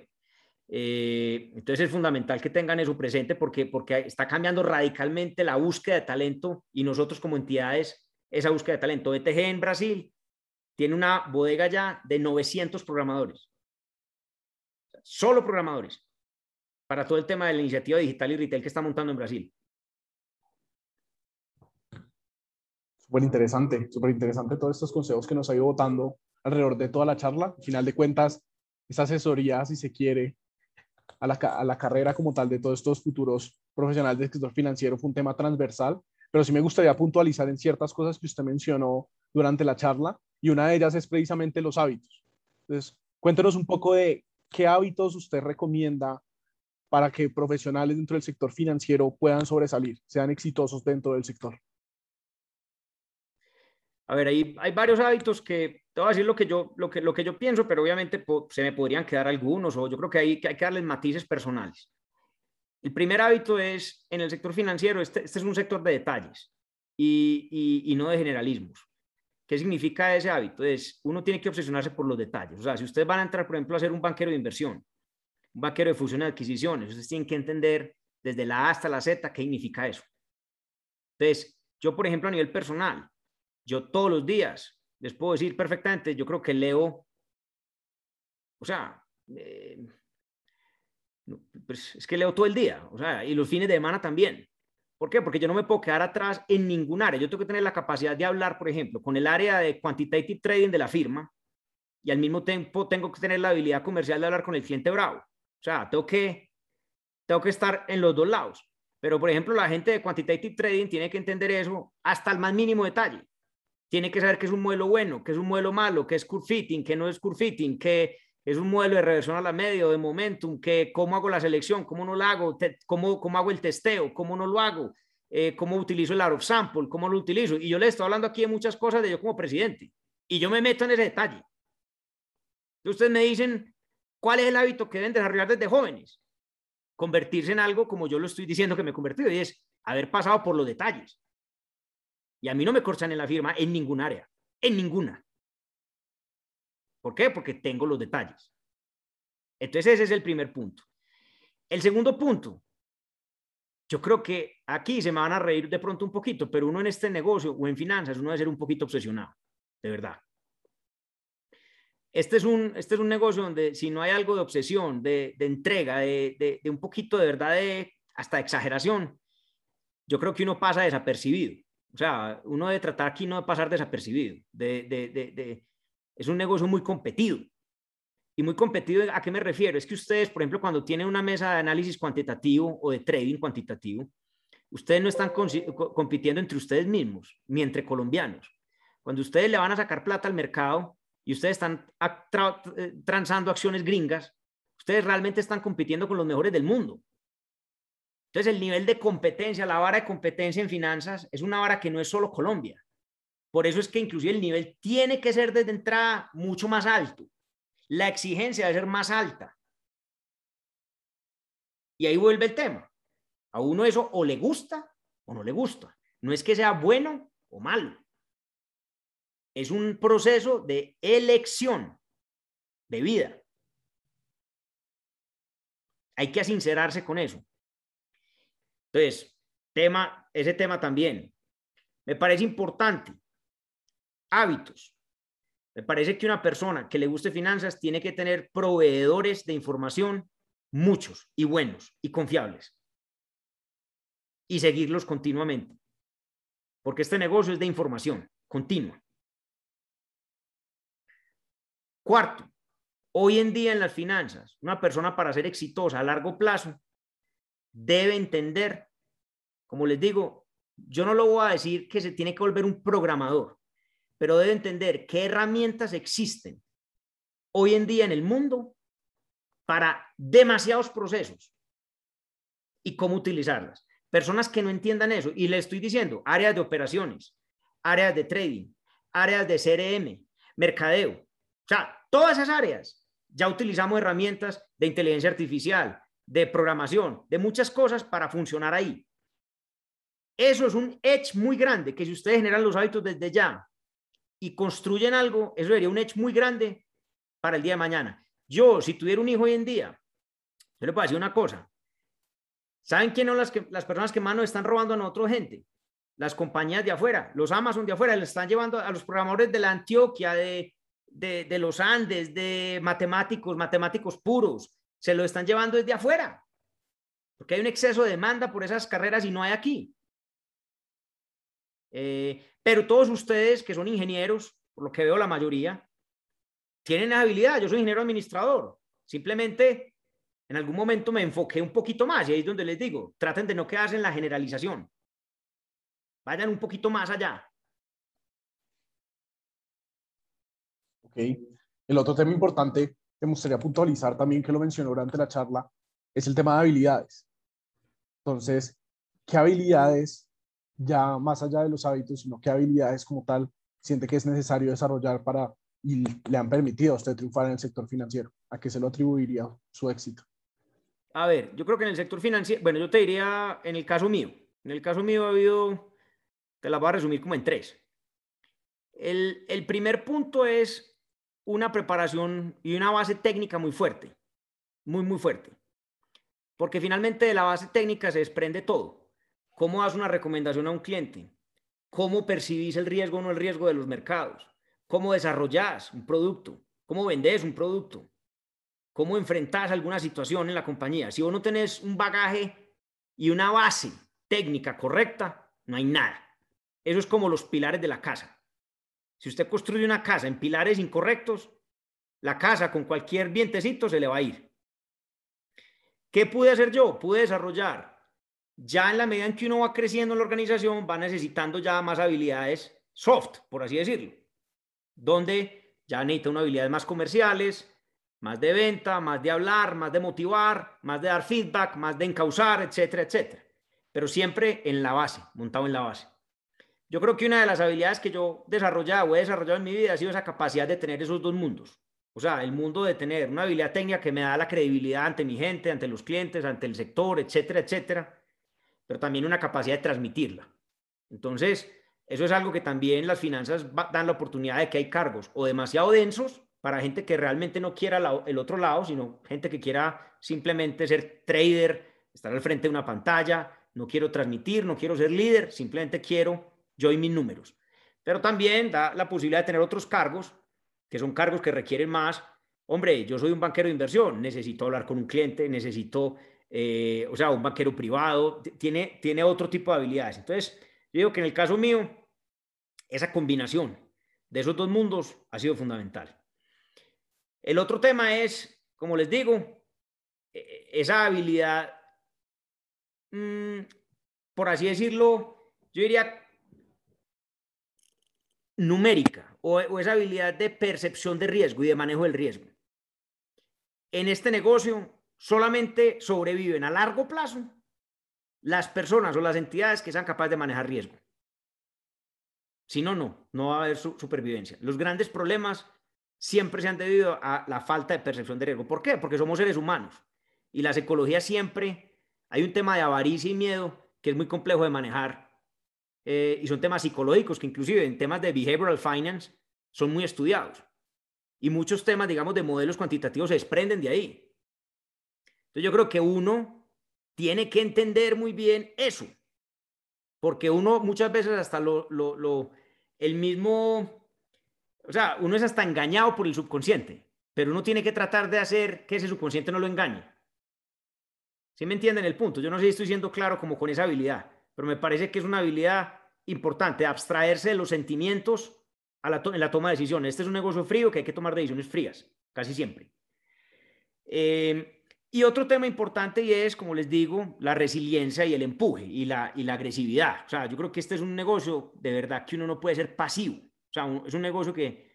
Eh, entonces es fundamental que tengan eso presente porque, porque está cambiando radicalmente la búsqueda de talento y nosotros como entidades, esa búsqueda de talento. ETG en Brasil tiene una bodega ya de 900 programadores, solo programadores, para todo el tema de la iniciativa digital y retail que está montando en Brasil. súper interesante, súper interesante todos estos consejos que nos ha ido votando alrededor de toda la charla. Al final de cuentas, esa asesoría, si se quiere, a la, a la carrera como tal de todos estos futuros profesionales del sector financiero fue un tema transversal, pero sí me gustaría puntualizar en ciertas cosas que usted mencionó durante la charla y una de ellas es precisamente los hábitos. Entonces, cuéntenos un poco de qué hábitos usted recomienda para que profesionales dentro del sector financiero puedan sobresalir, sean exitosos dentro del sector. A ver, hay, hay varios hábitos que, te voy a decir lo que yo, lo que, lo que yo pienso, pero obviamente se me podrían quedar algunos, o yo creo que hay, que hay que darles matices personales. El primer hábito es, en el sector financiero, este, este es un sector de detalles y, y, no de generalismos. ¿Qué significa ese hábito? Es, uno tiene que obsesionarse por los detalles. O sea, si ustedes van a entrar, por ejemplo, a ser un banquero de inversión, un banquero de fusión y adquisiciones, ustedes tienen que entender desde la A hasta la Z qué significa eso. Entonces, yo, por ejemplo, a nivel personal, yo todos los días les puedo decir perfectamente, yo creo que leo, o sea, eh, pues es que leo todo el día, o sea, y los fines de semana también. ¿Por qué? Porque yo no me puedo quedar atrás en ningún área. Yo tengo que tener la capacidad de hablar, por ejemplo, con el área de quantitative trading de la firma y al mismo tiempo tengo que tener la habilidad comercial de hablar con el cliente bravo. O sea, tengo que, tengo que estar en los dos lados. Pero, por ejemplo, la gente de quantitative trading tiene que entender eso hasta el más mínimo detalle. Tiene que saber qué es un modelo bueno, qué es un modelo malo, qué es curve fitting, qué no es curve fitting, qué es un modelo de reversión a la media o de momentum, que cómo hago la selección, cómo no lo hago, cómo, cómo hago el testeo, cómo no lo hago, eh, cómo utilizo el out of sample, cómo lo utilizo. Y yo le estoy hablando aquí de muchas cosas de yo como presidente. Y yo me meto en ese detalle. Ustedes me dicen, ¿cuál es el hábito que deben desarrollar desde jóvenes? Convertirse en algo como yo lo estoy diciendo que me he convertido, y es haber pasado por los detalles. Y a mí no me corchan en la firma en ningún área, en ninguna. ¿Por qué? Porque tengo los detalles. Entonces ese es el primer punto. El segundo punto, yo creo que aquí se me van a reír de pronto un poquito, pero uno en este negocio o en finanzas, uno debe ser un poquito obsesionado, de verdad. Este es un, este es un negocio donde si no hay algo de obsesión, de, entrega, de, un poquito de verdad, de, hasta exageración, yo creo que uno pasa desapercibido. O sea, uno debe tratar aquí no de pasar desapercibido, de, es un negocio muy competido. Y muy competido, ¿a qué me refiero? Es que ustedes, por ejemplo, cuando tienen una mesa de análisis cuantitativo o de trading cuantitativo, ustedes no están compitiendo entre ustedes mismos, ni entre colombianos. Cuando ustedes le van a sacar plata al mercado y ustedes están eh, transando acciones gringas, ustedes realmente están compitiendo con los mejores del mundo. Entonces, el nivel de competencia, la vara de competencia en finanzas, es una vara que no es solo Colombia. Por eso es que inclusive el nivel tiene que ser desde entrada mucho más alto. La exigencia debe ser más alta. Y ahí vuelve el tema. A uno eso o le gusta o no le gusta. No es que sea bueno o malo. Es un proceso de elección de vida. Hay que sincerarse con eso. Entonces, tema, ese tema también. Me parece importante hábitos. Me parece que una persona que le guste finanzas tiene que tener proveedores de información muchos y buenos y confiables y seguirlos continuamente. Porque este negocio es de información continua. Cuarto, hoy en día en las finanzas, una persona para ser exitosa a largo plazo debe entender, como les digo, yo no lo voy a decir que se tiene que volver un programador, pero debe entender qué herramientas existen hoy en día en el mundo para demasiados procesos y cómo utilizarlas. Personas que no entiendan eso, y le estoy diciendo, áreas de operaciones, áreas de trading, áreas de CRM, mercadeo, o sea, todas esas áreas ya utilizamos herramientas de inteligencia artificial, de programación, de muchas cosas para funcionar ahí. Eso es un edge muy grande que si ustedes generan los hábitos desde ya, y construyen algo, eso sería un hecho muy grande para el día de mañana. Yo, si tuviera un hijo hoy en día, yo le puedo decir una cosa. ¿Saben quiénes son las, que, las personas que más nos están robando a nosotros gente? Las compañías de afuera, los Amazon de afuera, le están llevando a los programadores de la Antioquia, de, de, de los Andes, de matemáticos, matemáticos puros, se lo están llevando desde afuera. Porque hay un exceso de demanda por esas carreras y no hay aquí. Eh, pero todos ustedes que son ingenieros, por lo que veo la mayoría, tienen habilidad. Yo soy ingeniero administrador. Simplemente en algún momento me enfoqué un poquito más y ahí es donde les digo, traten de no quedarse en la generalización. Vayan un poquito más allá. Ok. El otro tema importante me gustaría puntualizar también, que lo mencionó durante la charla, es el tema de habilidades. Entonces, ¿qué habilidades ya más allá de los hábitos, sino qué habilidades como tal siente que es necesario desarrollar para y le han permitido a usted triunfar en el sector financiero? ¿A qué se lo atribuiría su éxito? a ver, yo creo que en el sector financiero, bueno, yo te diría, en el caso mío, en el caso mío ha habido, te la voy a resumir como en tres. El, el primer punto es una preparación y una base técnica muy fuerte, muy, muy fuerte. Porque finalmente de la base técnica se desprende todo. ¿Cómo das una recomendación a un cliente? ¿Cómo percibís el riesgo o no el riesgo de los mercados? ¿Cómo desarrollás un producto? ¿Cómo vendés un producto? ¿Cómo enfrentás alguna situación en la compañía? Si vos no tenés un bagaje y una base técnica correcta, no hay nada. Eso es como los pilares de la casa. Si usted construye una casa en pilares incorrectos, la casa con cualquier vientecito se le va a ir. ¿Qué pude hacer yo? Pude desarrollar. Ya en la medida en que uno va creciendo en la organización, va necesitando ya más habilidades soft, por así decirlo, donde ya necesita unas habilidades más comerciales, más de venta, más de hablar, más de motivar, más de dar feedback, más de encauzar, etcétera, etcétera. Pero siempre en la base, montado en la base. Yo creo que una de las habilidades que yo desarrollado o he desarrollado en mi vida ha sido esa capacidad de tener esos dos mundos. O sea, el mundo de tener una habilidad técnica que me da la credibilidad ante mi gente, ante los clientes, ante el sector, etcétera, etcétera, pero también una capacidad de transmitirla. Entonces, eso es algo que también las finanzas dan la oportunidad de que hay cargos o demasiado densos para gente que realmente no quiera el otro lado, sino gente que quiera simplemente ser trader, estar al frente de una pantalla, no quiero transmitir, no quiero ser líder, simplemente quiero yo y mis números. Pero también da la posibilidad de tener otros cargos que son cargos que requieren más. Hombre, yo soy un banquero de inversión, necesito hablar con un cliente, necesito, eh, o sea, un banquero privado, tiene, tiene otro tipo de habilidades. Entonces, yo digo que en el caso mío, esa combinación de esos dos mundos ha sido fundamental. El otro tema es, como les digo, e, e, esa habilidad, mm, por así decirlo, yo diría numérica o, esa habilidad de percepción de riesgo y de manejo del riesgo. En este negocio solamente sobreviven a largo plazo las personas o las entidades que sean capaces de manejar riesgo. Si no, no, no va a haber supervivencia. Los grandes problemas siempre se han debido a la falta de percepción de riesgo. ¿Por qué? Porque somos seres humanos y la psicología siempre, hay un tema de avaricia y miedo que es muy complejo de manejar eh, y son temas psicológicos que inclusive en temas de behavioral finance son muy estudiados. Y muchos temas, digamos, de modelos cuantitativos se desprenden de ahí. Entonces yo creo que uno tiene que entender muy bien eso, porque uno muchas veces hasta lo, lo, lo el mismo, o sea, uno es hasta engañado por el subconsciente, pero uno tiene que tratar de hacer que ese subconsciente no lo engañe. ¿Sí me entienden el punto? Yo no sé si estoy siendo claro como con esa habilidad pero me parece que es una habilidad importante, abstraerse de los sentimientos a la en la toma de decisiones. Este es un negocio frío que hay que tomar decisiones frías, casi siempre. Eh, y otro tema importante y es, como les digo, la resiliencia y el empuje y la, y la agresividad. O sea, yo creo que este es un negocio de verdad que uno no puede ser pasivo. O sea, es un negocio que,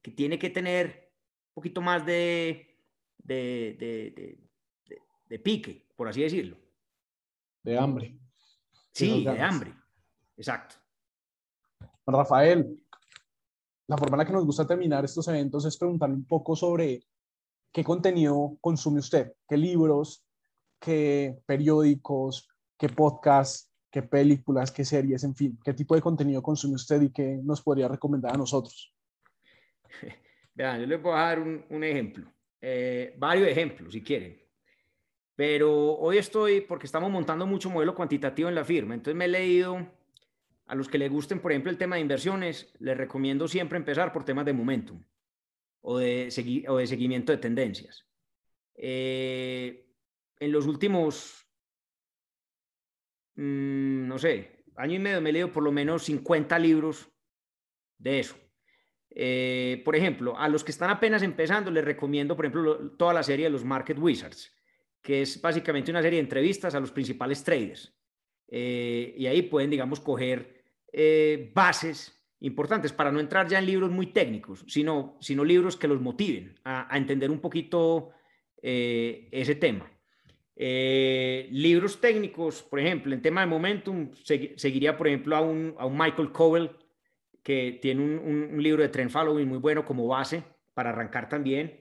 que tiene que tener un poquito más de, de, de, de pique, por así decirlo. De hambre. Sí, de hambre. Exacto. Rafael, la forma en la que nos gusta terminar estos eventos es preguntarle un poco sobre qué contenido consume usted, qué libros, qué periódicos, qué podcasts, qué películas, qué series, en fin, qué tipo de contenido consume usted y qué nos podría recomendar a nosotros. Vean, yo les voy a dar un, ejemplo, eh, varios ejemplos si quieren. Pero hoy estoy, porque estamos montando mucho modelo cuantitativo en la firma, entonces me he leído, a los que les gusten, por ejemplo, el tema de inversiones, les recomiendo siempre empezar por temas de momentum o de, o de seguimiento de tendencias. Eh, en los últimos, mm, no sé, año y medio me he leído por lo menos 50 libros de eso. Eh, por ejemplo, a los que están apenas empezando, les recomiendo, por ejemplo, toda la serie de los Market Wizards que es básicamente una serie de entrevistas a los principales traders. Eh, y ahí pueden, digamos, coger eh, bases importantes para no entrar ya en libros muy técnicos, sino, sino libros que los motiven a, entender un poquito eh, ese tema. libros técnicos, por ejemplo, en tema de momentum, seguiría, por ejemplo, a un, a un Michael Cowell, que tiene un, un, libro de trend following muy bueno como base para arrancar también.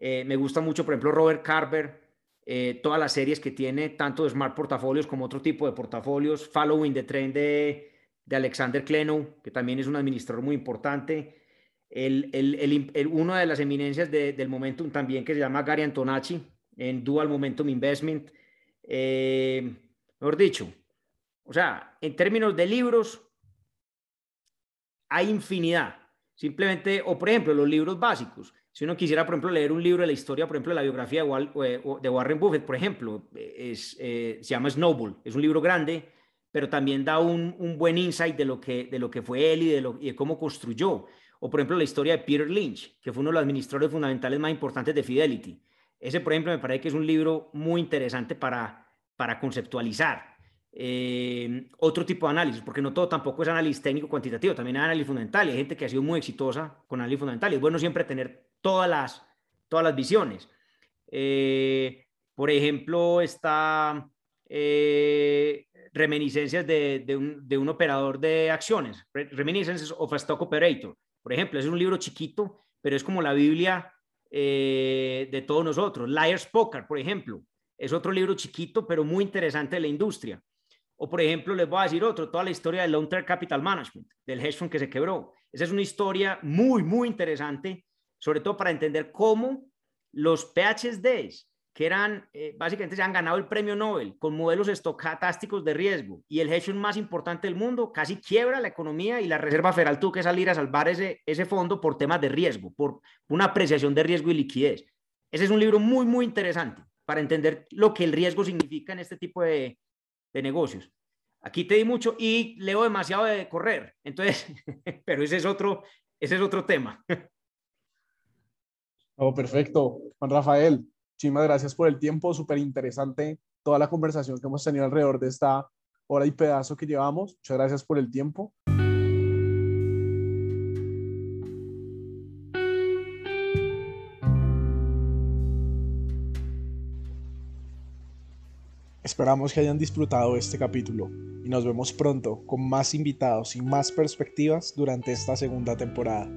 me gusta mucho, por ejemplo, Robert Carver, eh, todas las series que tiene, tanto de Smart Portafolios como otro tipo de portafolios, Following the Trend de, de Alexander Klenow, que también es un administrador muy importante, el, el, el, uno de las eminencias del Momentum también que se llama Gary Antonacci en Dual Momentum Investment. Eh, mejor dicho, o sea, en términos de libros, hay infinidad. Simplemente, o por ejemplo, los libros básicos. Si uno quisiera, por ejemplo, leer un libro de la historia, por ejemplo, de la biografía de, Warren Buffett, por ejemplo, es, eh, se llama Snowball. Es un libro grande, pero también da un, un, buen insight de lo, que, de lo que fue él y de, lo, y de cómo construyó. O, por ejemplo, la historia de Peter Lynch, que fue uno de los administradores fundamentales más importantes de Fidelity. Ese, por ejemplo, me parece que es un libro muy interesante para, para conceptualizar. Eh, otro tipo de análisis, porque no todo tampoco es análisis técnico cuantitativo, también hay análisis fundamental hay gente que ha sido muy exitosa con análisis fundamental. Y es bueno siempre tener todas las, todas las visiones. Eh, por ejemplo, está eh, reminiscencias de, de, un, de, un, operador de acciones, Reminiscences of a Stock Operator. Por ejemplo, es un libro chiquito, pero es como la Biblia de todos nosotros. Liar's Poker, por ejemplo, es otro libro chiquito, pero muy interesante de la industria. O, por ejemplo, les voy a decir otro, toda la historia del Long Term Capital Management, del hedge fund que se quebró. Esa es una historia muy, muy interesante, sobre todo para entender cómo los PhDs, que eran, eh, básicamente se han ganado el premio Nobel con modelos estocásticos de riesgo, y el hedge fund más importante del mundo casi quiebra la economía y la Reserva Federal tuvo que salir a salvar ese, ese fondo por temas de riesgo, por una apreciación de riesgo y liquidez. Ese es un libro muy, muy interesante para entender lo que el riesgo significa en este tipo de, de negocios. Aquí te di mucho y leo demasiado de correr, entonces, pero ese es otro, ese es otro tema. Oh, perfecto. Juan Rafael, muchísimas gracias por el tiempo, súper interesante toda la conversación que hemos tenido alrededor de esta hora y pedazo que llevamos. Muchas gracias por el tiempo. Esperamos que hayan disfrutado este capítulo y nos vemos pronto con más invitados y más perspectivas durante esta segunda temporada.